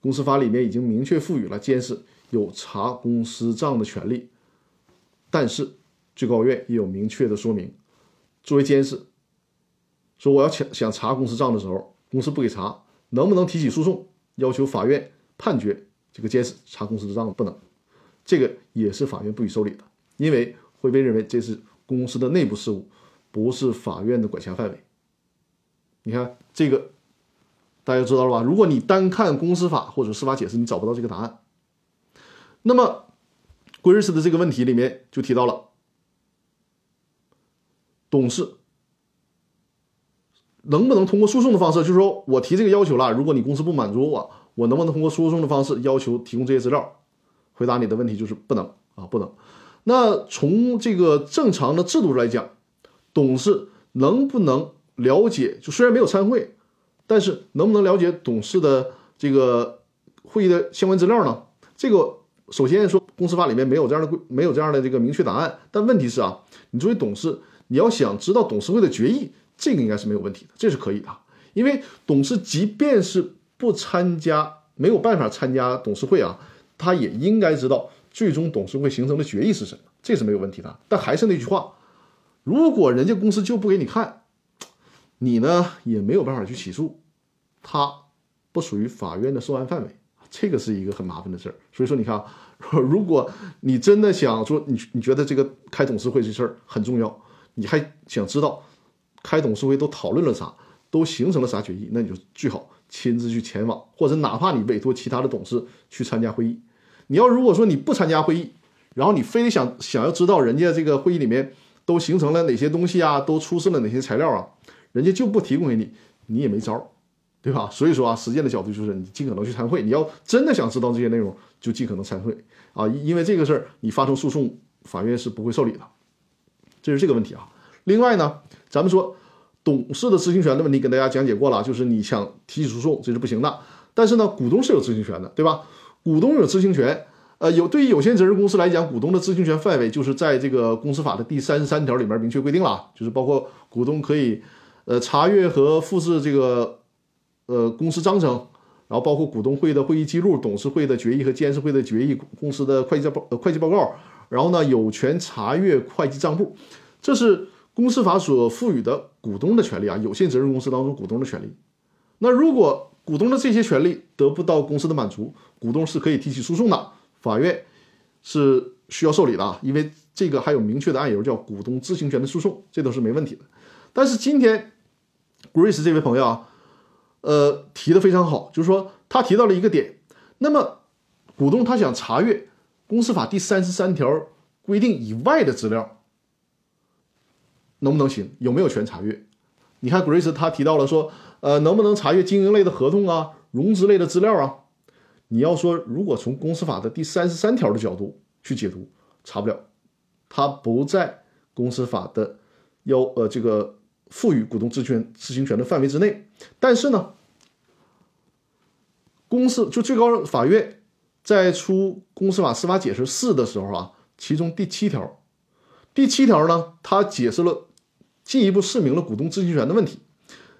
公司法里面已经明确赋予了监事有查公司账的权利，但是最高院也有明确的说明，作为监事，说我要想想查公司账的时候，公司不给查，能不能提起诉讼，要求法院判决这个监事查公司的账？不能，这个也是法院不予受理的，因为。会被认为这是公司的内部事务，不是法院的管辖范围。你看这个，大家知道了吧？如果你单看公司法或者司法解释，你找不到这个答案。那么，圭瑞斯的这个问题里面就提到了，董事能不能通过诉讼的方式，就是说我提这个要求了，如果你公司不满足我，我能不能通过诉讼的方式要求提供这些资料？回答你的问题就是不能啊，不能。那从这个正常的制度来讲，董事能不能了解？就虽然没有参会，但是能不能了解董事的这个会议的相关资料呢？这个。首先说，公司法里面没有这样的规，没有这样的这个明确答案。但问题是啊，你作为董事，你要想知道董事会的决议，这个应该是没有问题的，这是可以的。因为董事即便是不参加，没有办法参加董事会啊，他也应该知道最终董事会形成的决议是什么，这是没有问题的。但还是那句话，如果人家公司就不给你看，你呢也没有办法去起诉，他不属于法院的受案范围。这个是一个很麻烦的事儿，所以说你看啊，[laughs] 如果你真的想说你你觉得这个开董事会这事儿很重要，你还想知道开董事会都讨论了啥，都形成了啥决议，那你就最好亲自去前往，或者哪怕你委托其他的董事去参加会议。你要如果说你不参加会议，然后你非得想想要知道人家这个会议里面都形成了哪些东西啊，都出示了哪些材料啊，人家就不提供给你，你也没招。对吧？所以说啊，实践的角度就是你尽可能去参会。你要真的想知道这些内容，就尽可能参会啊。因为这个事儿，你发生诉讼，法院是不会受理的。这是这个问题啊。另外呢，咱们说董事的知情权的问题，跟大家讲解过了，就是你想提起诉讼，这是不行的。但是呢，股东是有知情权的，对吧？股东有知情权，呃，有对于有限责任公司来讲，股东的知情权范围就是在这个公司法的第三十三条里面明确规定了，就是包括股东可以呃查阅和复制这个。呃，公司章程，然后包括股东会的会议记录、董事会的决议和监事会的决议、公司的会计报呃会计报告，然后呢，有权查阅会计账簿，这是公司法所赋予的股东的权利啊，有限责任公司当中股东的权利。那如果股东的这些权利得不到公司的满足，股东是可以提起诉讼的，法院是需要受理的啊，因为这个还有明确的案由叫股东知情权的诉讼，这都是没问题的。但是今天，Grace 这位朋友啊。呃，提的非常好，就是说他提到了一个点，那么股东他想查阅公司法第三十三条规定以外的资料，能不能行？有没有权查阅？你看 Grace 他提到了说，呃，能不能查阅经营类的合同啊、融资类的资料啊？你要说如果从公司法的第三十三条的角度去解读，查不了，它不在公司法的要呃这个赋予股东知权知情权的范围之内，但是呢？公司就最高法院在出公司法司法解释四的时候啊，其中第七条，第七条呢，它解释了进一步释明了股东知情权的问题。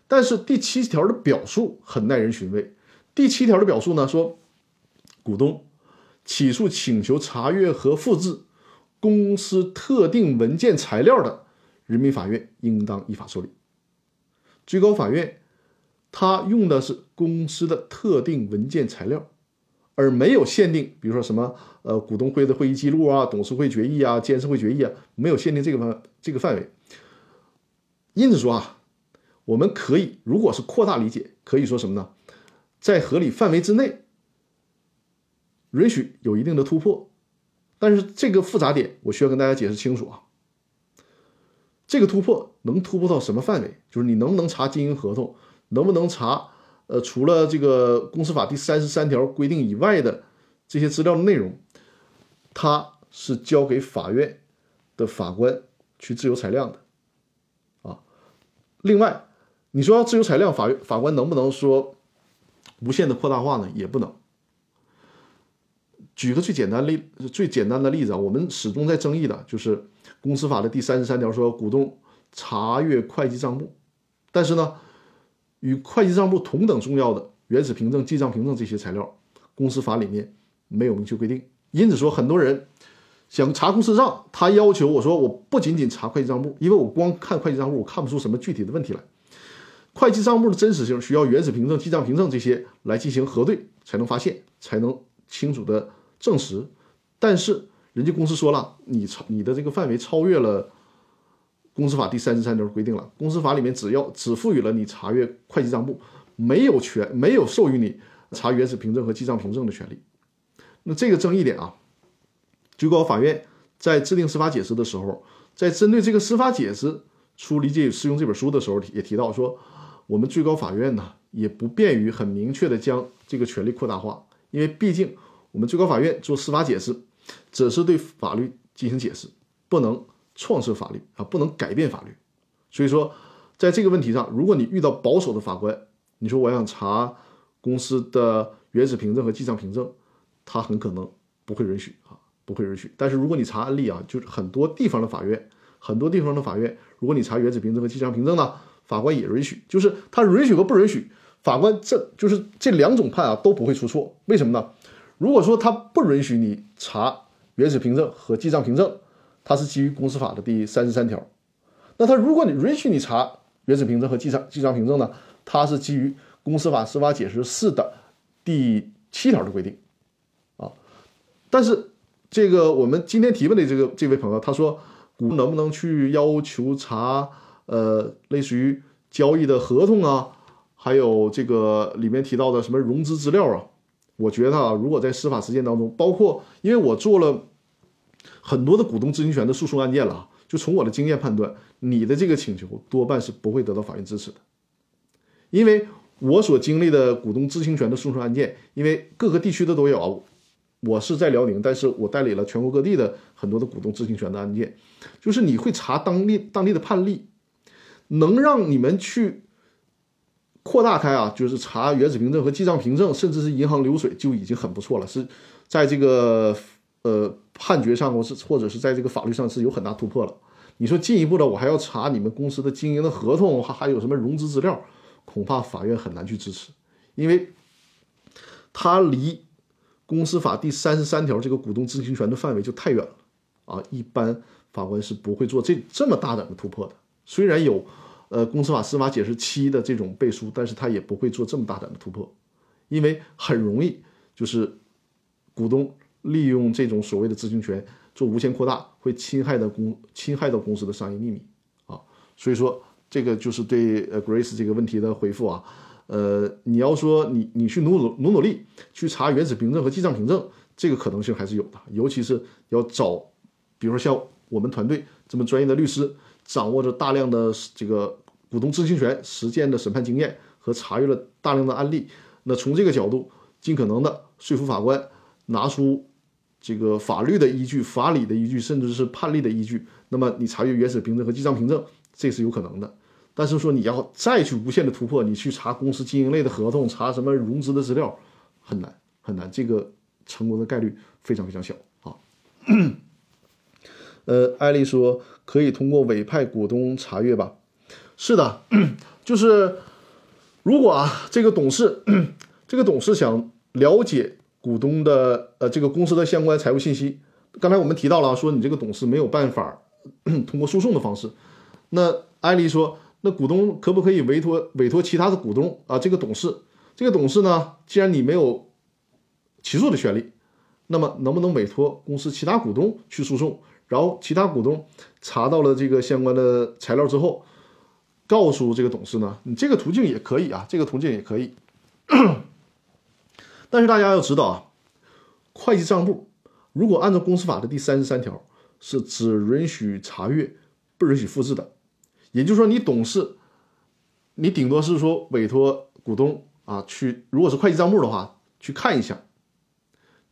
但是第七条的表述很耐人寻味。第七条的表述呢说，股东起诉请求查阅和复制公司特定文件材料的，人民法院应当依法受理。最高法院。他用的是公司的特定文件材料，而没有限定，比如说什么呃股东会的会议记录啊、董事会决议啊、监事会决议啊，没有限定这个范这个范围。因此说啊，我们可以如果是扩大理解，可以说什么呢？在合理范围之内，允许有一定的突破，但是这个复杂点我需要跟大家解释清楚啊。这个突破能突破到什么范围？就是你能不能查经营合同？能不能查？呃，除了这个公司法第三十三条规定以外的这些资料的内容，它是交给法院的法官去自由裁量的，啊。另外，你说要自由裁量，法法官能不能说无限的扩大化呢？也不能。举个最简单例，最简单的例子啊，我们始终在争议的就是公司法的第三十三条说股东查阅会计账簿，但是呢。与会计账簿同等重要的原始凭证、记账凭证这些材料，公司法里面没有明确规定。因此说，很多人想查公司账，他要求我说，我不仅仅查会计账簿，因为我光看会计账簿，我看不出什么具体的问题来。会计账簿的真实性需要原始凭证、记账凭证这些来进行核对，才能发现，才能清楚的证实。但是人家公司说了，你超你的这个范围超越了公司法第三十三条规定了，公司法里面只要只赋予了你查阅会计账簿，没有权没有授予你查原始凭证和记账凭证的权利。那这个争议点啊，最高法院在制定司法解释的时候，在针对这个司法解释出理解与适用这本书的时候，也提到说，我们最高法院呢也不便于很明确的将这个权利扩大化，因为毕竟我们最高法院做司法解释，只是对法律进行解释，不能创设法律啊，不能改变法律。所以说，在这个问题上，如果你遇到保守的法官，你说我想查公司的原始凭证和记账凭证。他很可能不会允许啊，不会允许。但是如果你查案例啊，就是很多地方的法院，很多地方的法院，如果你查原始凭证和记账凭证呢，法官也允许。就是他允许和不允许，法官这就是这两种判啊都不会出错。为什么呢？如果说他不允许你查原始凭证和记账凭证，它是基于公司法的第三十三条。那他如果你允许你查原始凭证和记账记账凭证呢，它是基于公司法司法解释四的第七条的规定啊。但是，这个我们今天提问的这个这位朋友，他说，股能不能去要求查，呃，类似于交易的合同啊，还有这个里面提到的什么融资资料啊？我觉得啊，如果在司法实践当中，包括因为我做了很多的股东知情权的诉讼案件了啊，就从我的经验判断，你的这个请求多半是不会得到法院支持的，因为我所经历的股东知情权的诉讼案件，因为各个地区的都有。我是在辽宁，但是我代理了全国各地的很多的股东知情权的案件，就是你会查当地当地的判例，能让你们去扩大开啊，就是查原始凭证和记账凭证，甚至是银行流水就已经很不错了，是在这个呃判决上或是或者是在这个法律上是有很大突破了。你说进一步的，我还要查你们公司的经营的合同，还还有什么融资资料，恐怕法院很难去支持，因为它离。公司法第三十三条这个股东知情权的范围就太远了啊！一般法官是不会做这这么大胆的突破的。虽然有，呃，公司法司法解释七的这种背书，但是他也不会做这么大胆的突破，因为很容易就是股东利用这种所谓的知情权做无限扩大，会侵害到公侵害到公司的商业秘密啊。所以说，这个就是对呃 Grace 这个问题的回复啊。呃，你要说你你去努努努努力去查原始凭证和记账凭证，这个可能性还是有的。尤其是要找，比如说像我们团队这么专业的律师，掌握着大量的这个股东知情权实践的审判经验和查阅了大量的案例，那从这个角度尽可能的说服法官拿出这个法律的依据、法理的依据，甚至是判例的依据，那么你查阅原始凭证和记账凭证，这是有可能的。但是说你要再去无限的突破，你去查公司经营类的合同，查什么融资的资料，很难很难，这个成功的概率非常非常小啊。[coughs] 呃，艾丽说可以通过委派股东查阅吧？是的，就是如果啊这个董事这个董事想了解股东的呃这个公司的相关财务信息，刚才我们提到了说你这个董事没有办法 [clears throat] 通过诉讼的方式，那艾丽说。那股东可不可以委托委托其他的股东啊？这个董事，这个董事呢？既然你没有起诉的权利，那么能不能委托公司其他股东去诉讼？然后其他股东查到了这个相关的材料之后，告诉这个董事呢？你这个途径也可以啊，这个途径也可以。但是大家要知道啊，会计账簿如果按照公司法的第三十三条，是只允许查阅，不允许复制的。也就是说，你董事，你顶多是说委托股东啊去，如果是会计账簿的话，去看一下。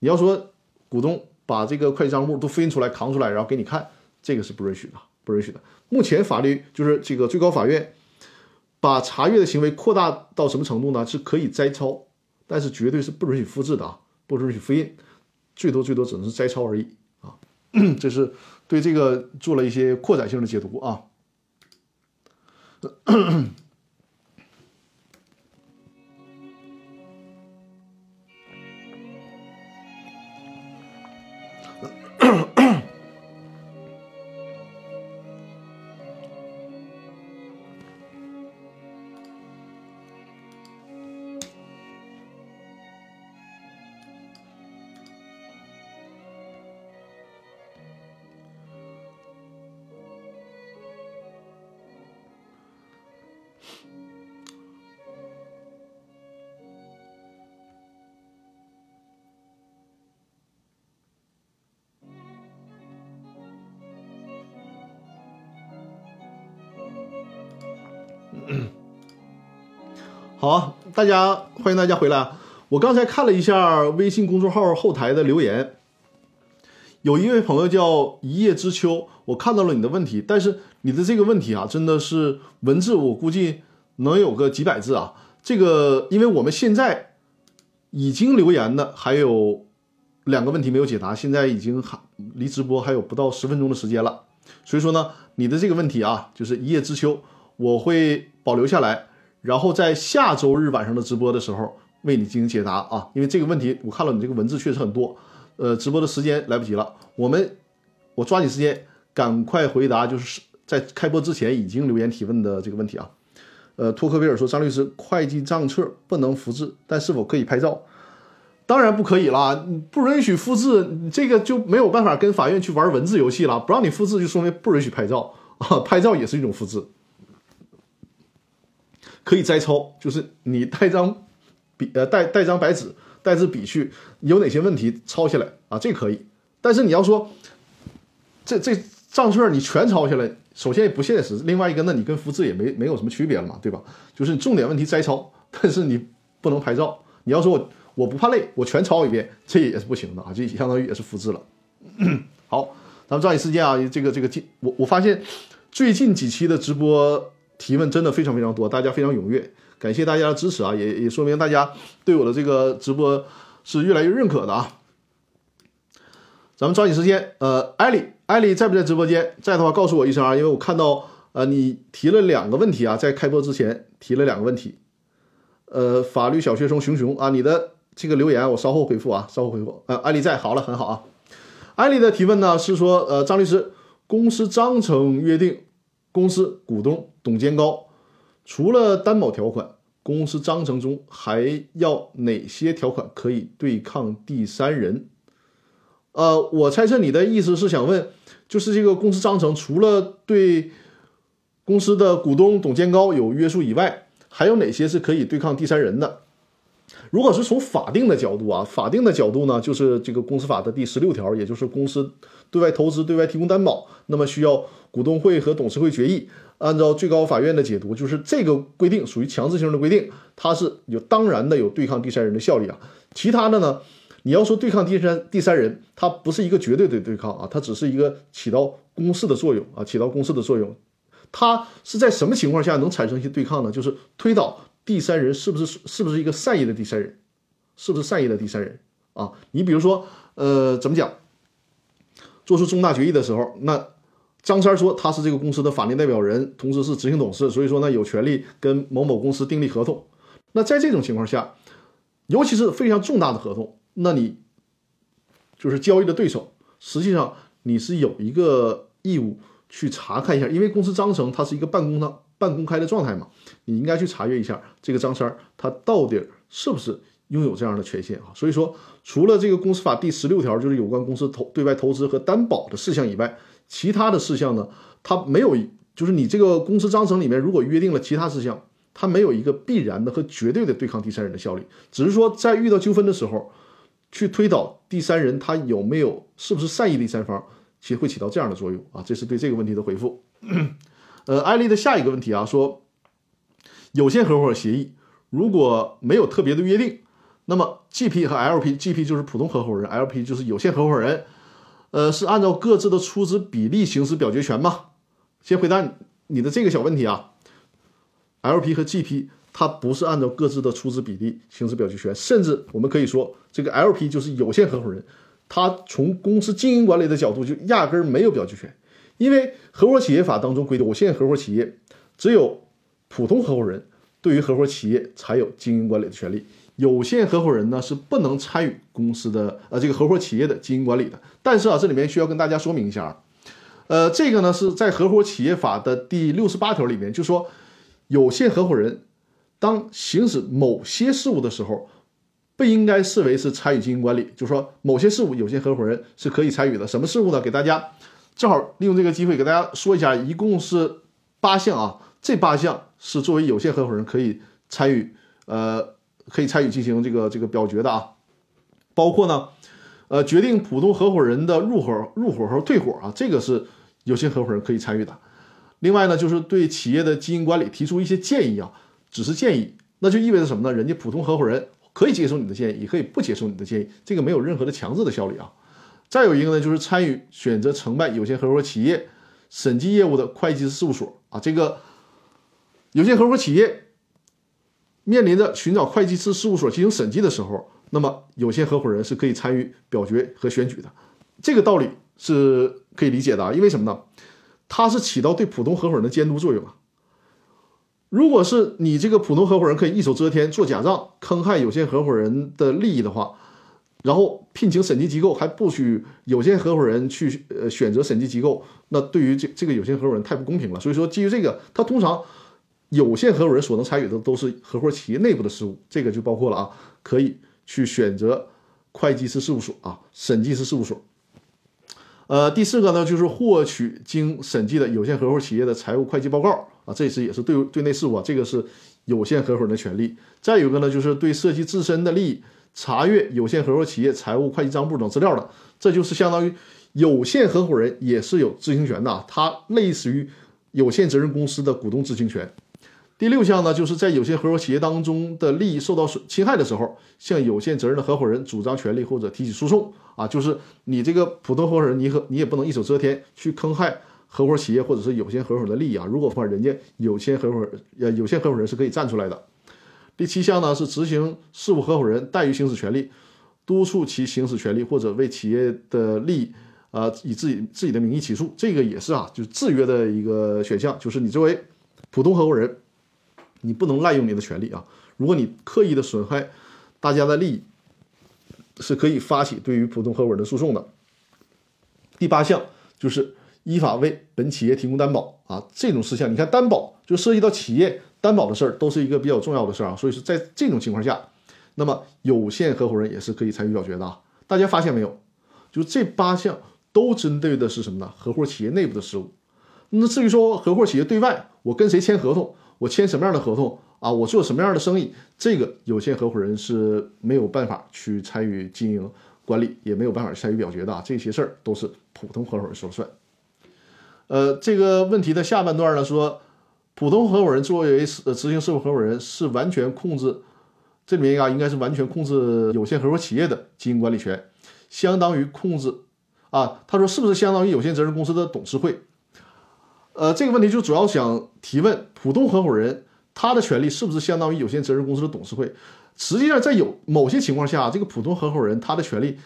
你要说股东把这个会计账簿都复印出来、扛出来，然后给你看，这个是不允许的，不允许的。目前法律就是这个最高法院把查阅的行为扩大到什么程度呢？是可以摘抄，但是绝对是不允许复制的啊，不允许复印，最多最多只能是摘抄而已啊。[clears throat] 这是对这个做了一些扩展性的解读啊。好，大家欢迎大家回来！我刚才看了一下微信公众号后台的留言，有一位朋友叫一叶知秋，我看到了你的问题，但是你的这个问题啊，真的是文字，我估计能有个几百字啊。这个，因为我们现在已经留言的还有两个问题没有解答，现在已经还离直播还有不到十分钟的时间了，所以说呢，你的这个问题啊，就是一叶知秋，我会保留下来。然后在下周日晚上的直播的时候为你进行解答啊，因为这个问题我看了你这个文字确实很多，呃，直播的时间来不及了，我们我抓紧时间赶快回答，就是在开播之前已经留言提问的这个问题啊。呃，托克维尔说，张律师，会计账册不能复制，但是否可以拍照？当然不可以啦，不允许复制，这个就没有办法跟法院去玩文字游戏了，不让你复制就说明不允许拍照啊，拍照也是一种复制。可以摘抄，就是你带张笔，呃，带带张白纸，带支笔去，有哪些问题抄下来啊？这可以。但是你要说这这账册你全抄下来，首先也不现实，另外一个，那你跟复制也没没有什么区别了嘛，对吧？就是重点问题摘抄，但是你不能拍照。你要说我我不怕累，我全抄一遍，这也是不行的啊，这相当于也是复制了。好，咱们抓紧时间啊，这个这个近，我我发现最近几期的直播。提问真的非常非常多，大家非常踊跃，感谢大家的支持啊，也也说明大家对我的这个直播是越来越认可的啊。咱们抓紧时间，呃，艾丽，艾丽在不在直播间？在的话告诉我一声啊，因为我看到呃你提了两个问题啊，在开播之前提了两个问题。呃，法律小学生熊熊啊，你的这个留言我稍后回复啊，稍后回复。呃，艾丽在，好了，很好啊。艾丽的提问呢是说，呃，张律师，公司章程约定。公司股东董监高，除了担保条款，公司章程中还要哪些条款可以对抗第三人？呃，我猜测你的意思是想问，就是这个公司章程除了对公司的股东董监高有约束以外，还有哪些是可以对抗第三人的？如果是从法定的角度啊，法定的角度呢，就是这个公司法的第十六条，也就是公司对外投资、对外提供担保，那么需要。股东会和董事会决议，按照最高法院的解读，就是这个规定属于强制性的规定，它是有当然的有对抗第三人的效力啊。其他的呢，你要说对抗第三第三人，它不是一个绝对的对抗啊，它只是一个起到公示的作用啊，起到公示的作用。它是在什么情况下能产生一些对抗呢？就是推导第三人是不是是不是一个善意的第三人，是不是善意的第三人啊？你比如说，呃，怎么讲？做出重大决议的时候，那。张三说他是这个公司的法定代表人，同时是执行董事，所以说呢有权利跟某某公司订立合同。那在这种情况下，尤其是非常重大的合同，那你就是交易的对手，实际上你是有一个义务去查看一下，因为公司章程它是一个半公的半公开的状态嘛，你应该去查阅一下这个张三他到底是不是拥有这样的权限啊。所以说，除了这个公司法第十六条就是有关公司投对外投资和担保的事项以外，其他的事项呢，它没有，就是你这个公司章程里面如果约定了其他事项，它没有一个必然的和绝对的对抗第三人的效力，只是说在遇到纠纷的时候，去推导第三人他有没有是不是善意第三方，其实会起到这样的作用啊。这是对这个问题的回复。[clears throat] 呃，艾丽的下一个问题啊，说有限合伙协议如果没有特别的约定，那么 GP 和 LP，GP 就是普通合伙人，LP 就是有限合伙人。呃，是按照各自的出资比例行使表决权吗？先回答你的这个小问题啊。LP 和 GP 它不是按照各自的出资比例行使表决权，甚至我们可以说，这个 LP 就是有限合伙人，他从公司经营管理的角度就压根儿没有表决权，因为合伙企业法当中规定，有限合伙企业只有普通合伙人对于合伙企业才有经营管理的权利。有限合伙人呢是不能参与公司的呃这个合伙企业的经营管理的。但是啊，这里面需要跟大家说明一下，呃，这个呢是在合伙企业法的第六十八条里面，就说有限合伙人当行使某些事务的时候，不应该视为是参与经营管理。就说某些事务有限合伙人是可以参与的。什么事务呢？给大家正好利用这个机会给大家说一下，一共是八项啊，这八项是作为有限合伙人可以参与呃。可以参与进行这个这个表决的啊，包括呢，呃，决定普通合伙人的入伙、入伙和退伙啊，这个是有限合伙人可以参与的。另外呢，就是对企业的经营管理提出一些建议啊，只是建议，那就意味着什么呢？人家普通合伙人可以接受你的建议，也可以不接受你的建议，这个没有任何的强制的效力啊。再有一个呢，就是参与选择承办有限合伙企业审计业务的会计师事务所啊，这个有限合伙企业面临着寻找会计师事务所进行审计的时候，那么有限合伙人是可以参与表决和选举的，这个道理是可以理解的，因为什么呢？它是起到对普通合伙人的监督作用啊。如果是你这个普通合伙人可以一手遮天做假账，坑害有限合伙人的利益的话，然后聘请审计机构还不许有限合伙人去呃选择审计机构，那对于这这个有限合伙人太不公平了。所以说，基于这个，他通常有限合伙人所能参与的都是合伙企业内部的事务，这个就包括了啊，可以去选择会计师事务所啊，审计师事务所。呃，第四个呢，就是获取经审计的有限合伙企业的财务会计报告啊，这是也是对对内事务啊，这个是有限合伙人的权利。再有一个呢，就是对涉及自身的利益查阅有限合伙企业财务会计账簿等资料的，这就是相当于有限合伙人也是有知情权的，它类似于有限责任公司的股东知情权。第六项呢，就是在有限合伙企业当中的利益受到损侵害的时候，向有限责任的合伙人主张权利或者提起诉讼啊，就是你这个普通合伙人，你和你也不能一手遮天去坑害合伙企业或者是有限合伙人的利益啊。如果话，人家有限合伙呃有限合伙人是可以站出来的。第七项呢，是执行事务合伙人怠于行使权利，督促其行使权利或者为企业的利益啊以自己自己的名义起诉，这个也是啊，就是制约的一个选项，就是你作为普通合伙人。你不能滥用你的权利啊！如果你刻意的损害大家的利益，是可以发起对于普通合伙人的诉讼的。第八项就是依法为本企业提供担保啊，这种事项你看担保就涉及到企业担保的事儿，都是一个比较重要的事儿啊。所以说在这种情况下，那么有限合伙人也是可以参与表决的啊。大家发现没有？就这八项都针对的是什么呢？合伙企业内部的事务。那至于说合伙企业对外，我跟谁签合同？我签什么样的合同啊？我做什么样的生意？这个有限合伙人是没有办法去参与经营管理，也没有办法参与表决的。啊这些事儿都是普通合伙人说了算。呃，这个问题的下半段呢说，普通合伙人作为呃执行事务合伙人是完全控制，这里面啊应该是完全控制有限合伙企业的经营管理权，相当于控制啊。他说是不是相当于有限责任公司的董事会？呃，这个问题就主要想提问：普通合伙人他的权利是不是相当于有限责任公司的董事会？实际上，在有某些情况下，这个普通合伙人他的权利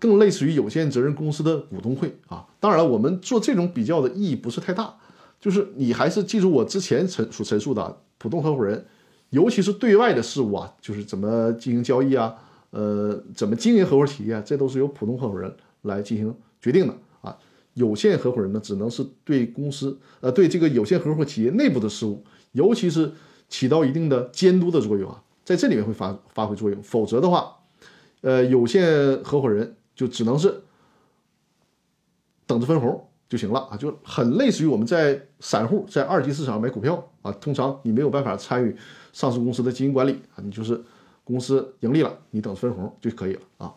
更类似于有限责任公司的股东会啊。当然了，我们做这种比较的意义不是太大，就是你还是记住我之前陈所陈述的，普通合伙人，尤其是对外的事务啊，就是怎么进行交易啊，呃，怎么经营合伙企业，这都是由普通合伙人来进行决定的。有限合伙人呢，只能是对公司，呃，对这个有限合伙企业内部的事务，尤其是起到一定的监督的作用啊，在这里面会发发挥作用。否则的话，呃，有限合伙人就只能是等着分红就行了啊，就很类似于我们在散户在二级市场买股票啊，通常你没有办法参与上市公司的经营管理啊，你就是公司盈利了，你等分红就可以了啊，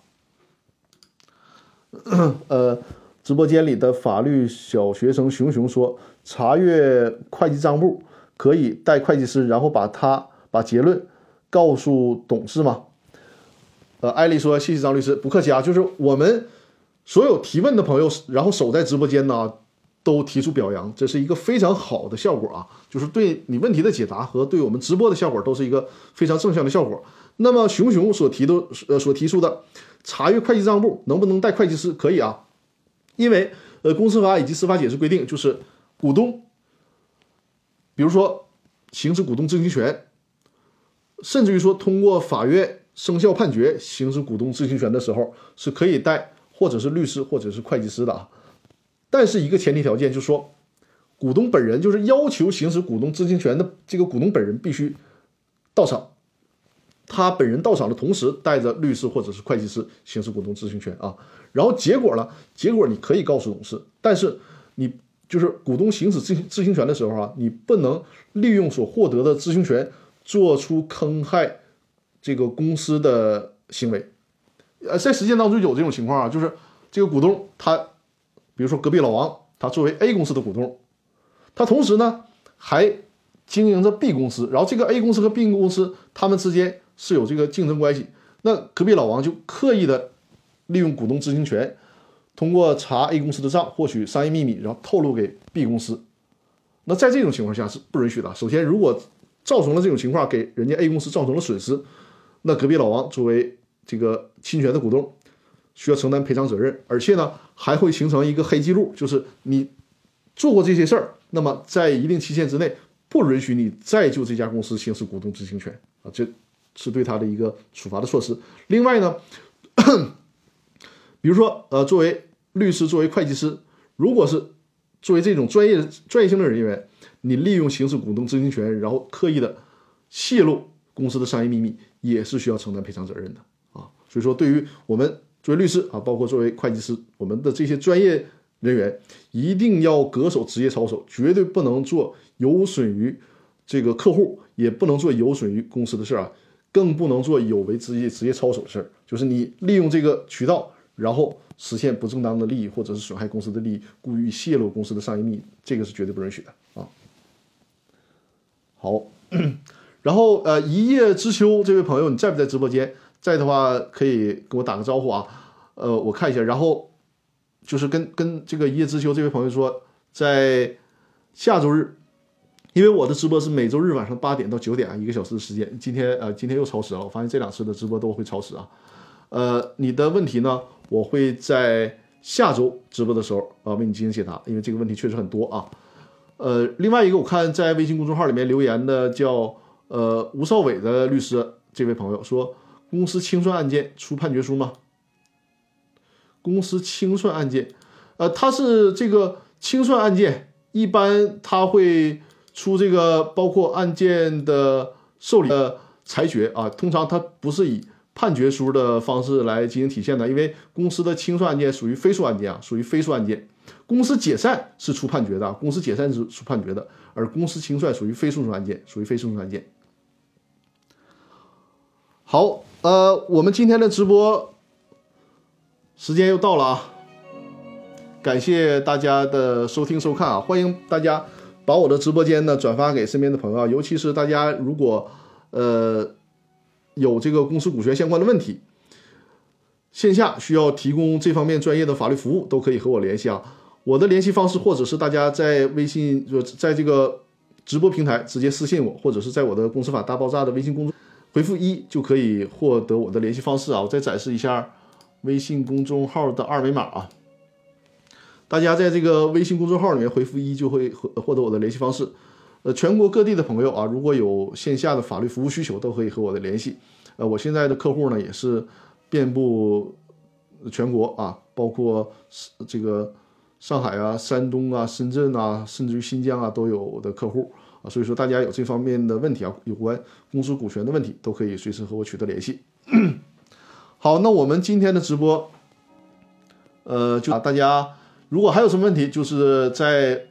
呃。直播间里的法律小学生熊熊说：“查阅会计账簿可以带会计师，然后把他把结论告诉董事吗？”呃，艾丽说：“谢谢张律师，不客气啊。就是我们所有提问的朋友，然后守在直播间呢，都提出表扬，这是一个非常好的效果啊。就是对你问题的解答和对我们直播的效果都是一个非常正向的效果。那么熊熊所提的呃所提出的查阅会计账簿能不能带会计师？可以啊。”因为，呃，公司法以及司法解释规定，就是股东，比如说行使股东知情权，甚至于说通过法院生效判决行使股东知情权的时候，是可以带或者是律师或者是会计师的啊。但是一个前提条件就是说，股东本人就是要求行使股东知情权的这个股东本人必须到场。他本人到场的同时，带着律师或者是会计师行使股东知情权啊。然后结果呢？结果你可以告诉董事，但是你就是股东行使知知情权的时候啊，你不能利用所获得的知情权做出坑害这个公司的行为。呃，在实践当中有这种情况啊，就是这个股东他，比如说隔壁老王，他作为 A 公司的股东，他同时呢还经营着 B 公司，然后这个 A 公司和 B 公司他们之间是有这个竞争关系。那隔壁老王就刻意的利用股东知情权，通过查 A 公司的账获取商业秘密，然后透露给 B 公司。那在这种情况下是不允许的。首先，如果造成了这种情况，给人家 A 公司造成了损失，那隔壁老王作为这个侵权的股东，需要承担赔偿责任，而且呢还会形成一个黑记录，就是你做过这些事儿，那么在一定期限之内不允许你再就这家公司行使股东知情权啊，这是对他的一个处罚的措施。另外呢，比如说呃，作为律师、作为会计师，如果是作为这种专业专业性的人员，你利用行使股东知情权，然后刻意的泄露公司的商业秘密，也是需要承担赔偿责任的啊。所以说，对于我们作为律师啊，包括作为会计师，我们的这些专业人员，一定要恪守职业操守，绝对不能做有损于这个客户，也不能做有损于公司的事儿啊，更不能做有违职业职业操守的事儿。就是你利用这个渠道，然后。实现不正当的利益，或者是损害公司的利益，故意泄露公司的商业秘密，这个是绝对不允许的啊。好，[clears throat] 然后呃，一叶知秋这位朋友，你在不在直播间？在的话可以给我打个招呼啊。呃，我看一下，然后就是跟跟这个一叶知秋这位朋友说，在下周日，因为我的直播是每周日晚上八点到九点啊，一个小时的时间。今天呃，今天又超时了，我发现这两次的直播都会超时啊。呃，你的问题呢？我会在下周直播的时候啊为你进行解答，因为这个问题确实很多啊。呃，另外一个我看在微信公众号里面留言的叫呃吴少伟的律师这位朋友说，公司清算案件出判决书吗？公司清算案件，呃，他是这个清算案件，一般他会出这个包括案件的受理的裁决啊，通常他不是以。判决书的方式来进行体现的，因为公司的清算案件属于非诉案件啊，属于非诉案件。公司解散是出判决的，公司解散是出判决的，而公司清算属于非诉讼案件，属于非诉讼案件。好，呃，我们今天的直播时间又到了啊，感谢大家的收听收看啊，欢迎大家把我的直播间呢转发给身边的朋友，尤其是大家如果呃。有这个公司股权相关的问题，线下需要提供这方面专业的法律服务，都可以和我联系啊。我的联系方式，或者是大家在微信就在这个直播平台直接私信我，或者是在我的公司法大爆炸的微信公众回复一就可以获得我的联系方式啊。我再展示一下微信公众号的二维码啊。大家在这个微信公众号里面回复一就会获获得我的联系方式。呃，全国各地的朋友啊，如果有线下的法律服务需求，都可以和我的联系。呃，我现在的客户呢，也是遍布全国啊，包括这个上海啊、山东啊、深圳啊，甚至于新疆啊，都有的客户啊。所以说，大家有这方面的问题啊，有关公司股权的问题，都可以随时和我取得联系。[clears throat] 好，那我们今天的直播，呃，就大家如果还有什么问题，就是在。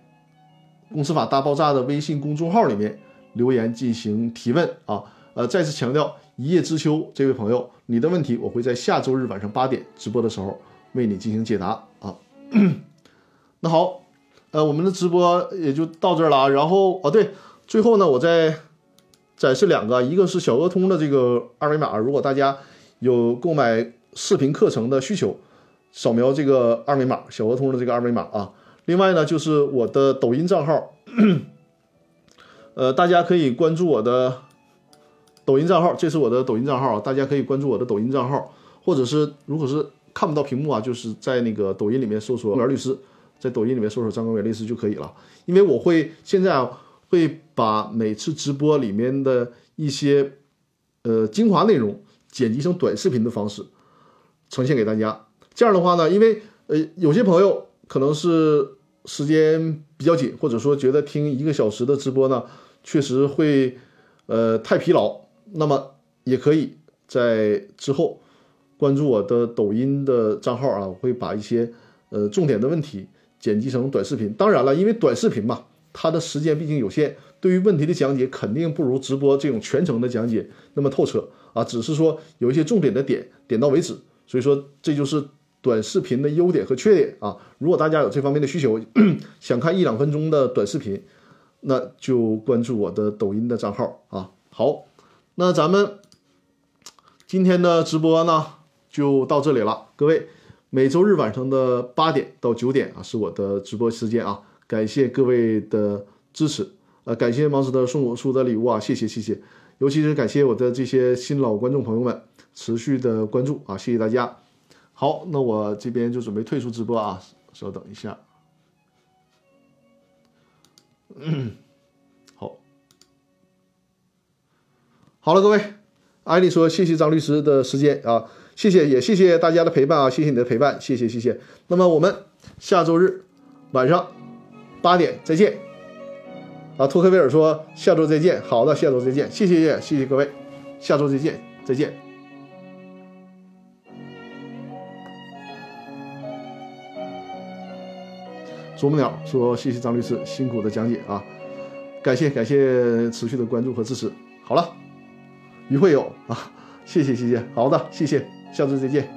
公司法大爆炸的微信公众号里面留言进行提问啊，呃，再次强调，一叶知秋这位朋友，你的问题我会在下周日晚上八点直播的时候为你进行解答啊。[coughs] 那好，呃，我们的直播也就到这儿了啊。然后啊，对，最后呢，我再展示两个，一个是小鹅通的这个二维码，如果大家有购买视频课程的需求，扫描这个二维码，小鹅通的这个二维码啊。另外呢，就是我的抖音账号，[clears throat] 呃，大家可以关注我的抖音账号，这是我的抖音账号，大家可以关注我的抖音账号，或者是如果是看不到屏幕啊，就是在那个抖音里面搜索“张元律师”，在抖音里面搜索“张元律师”就可以了。因为我会现在啊，会把每次直播里面的一些呃精华内容剪辑成短视频的方式呈现给大家。这样的话呢，因为呃有些朋友可能是。时间比较紧，或者说觉得听一个小时的直播呢，确实会，呃，太疲劳。那么也可以在之后关注我的抖音的账号啊，我会把一些呃重点的问题剪辑成短视频。当然了，因为短视频嘛，它的时间毕竟有限，对于问题的讲解肯定不如直播这种全程的讲解那么透彻啊。只是说有一些重点的点点到为止，所以说这就是。短视频的优点和缺点啊，如果大家有这方面的需求，[coughs] 想看一两分钟的短视频那就关注我的抖音的账号啊。好，那咱们今天的直播呢就到这里了，各位，每周日晚上的八点到九点啊是我的直播时间啊，感谢各位的支持，呃，感谢王子的送我书的礼物啊，谢谢谢谢，尤其是感谢我的这些新老观众朋友们持续的关注啊，谢谢大家。好，那我这边就准备退出直播啊，稍等一下。嗯，好，好了，各位，艾丽说谢谢张律师的时间啊，谢谢，也谢谢大家的陪伴啊，谢谢你的陪伴，谢谢谢谢。那么我们下周日晚上八点再见。啊，托克维尔说下周再见，好的，下周再见，谢谢谢谢各位，下周再见，再见。啄木鸟说：“谢谢张律师辛苦的讲解啊，感谢感谢持续的关注和支持。好了，于会友啊，谢谢谢谢，好的，谢谢，下次再见。”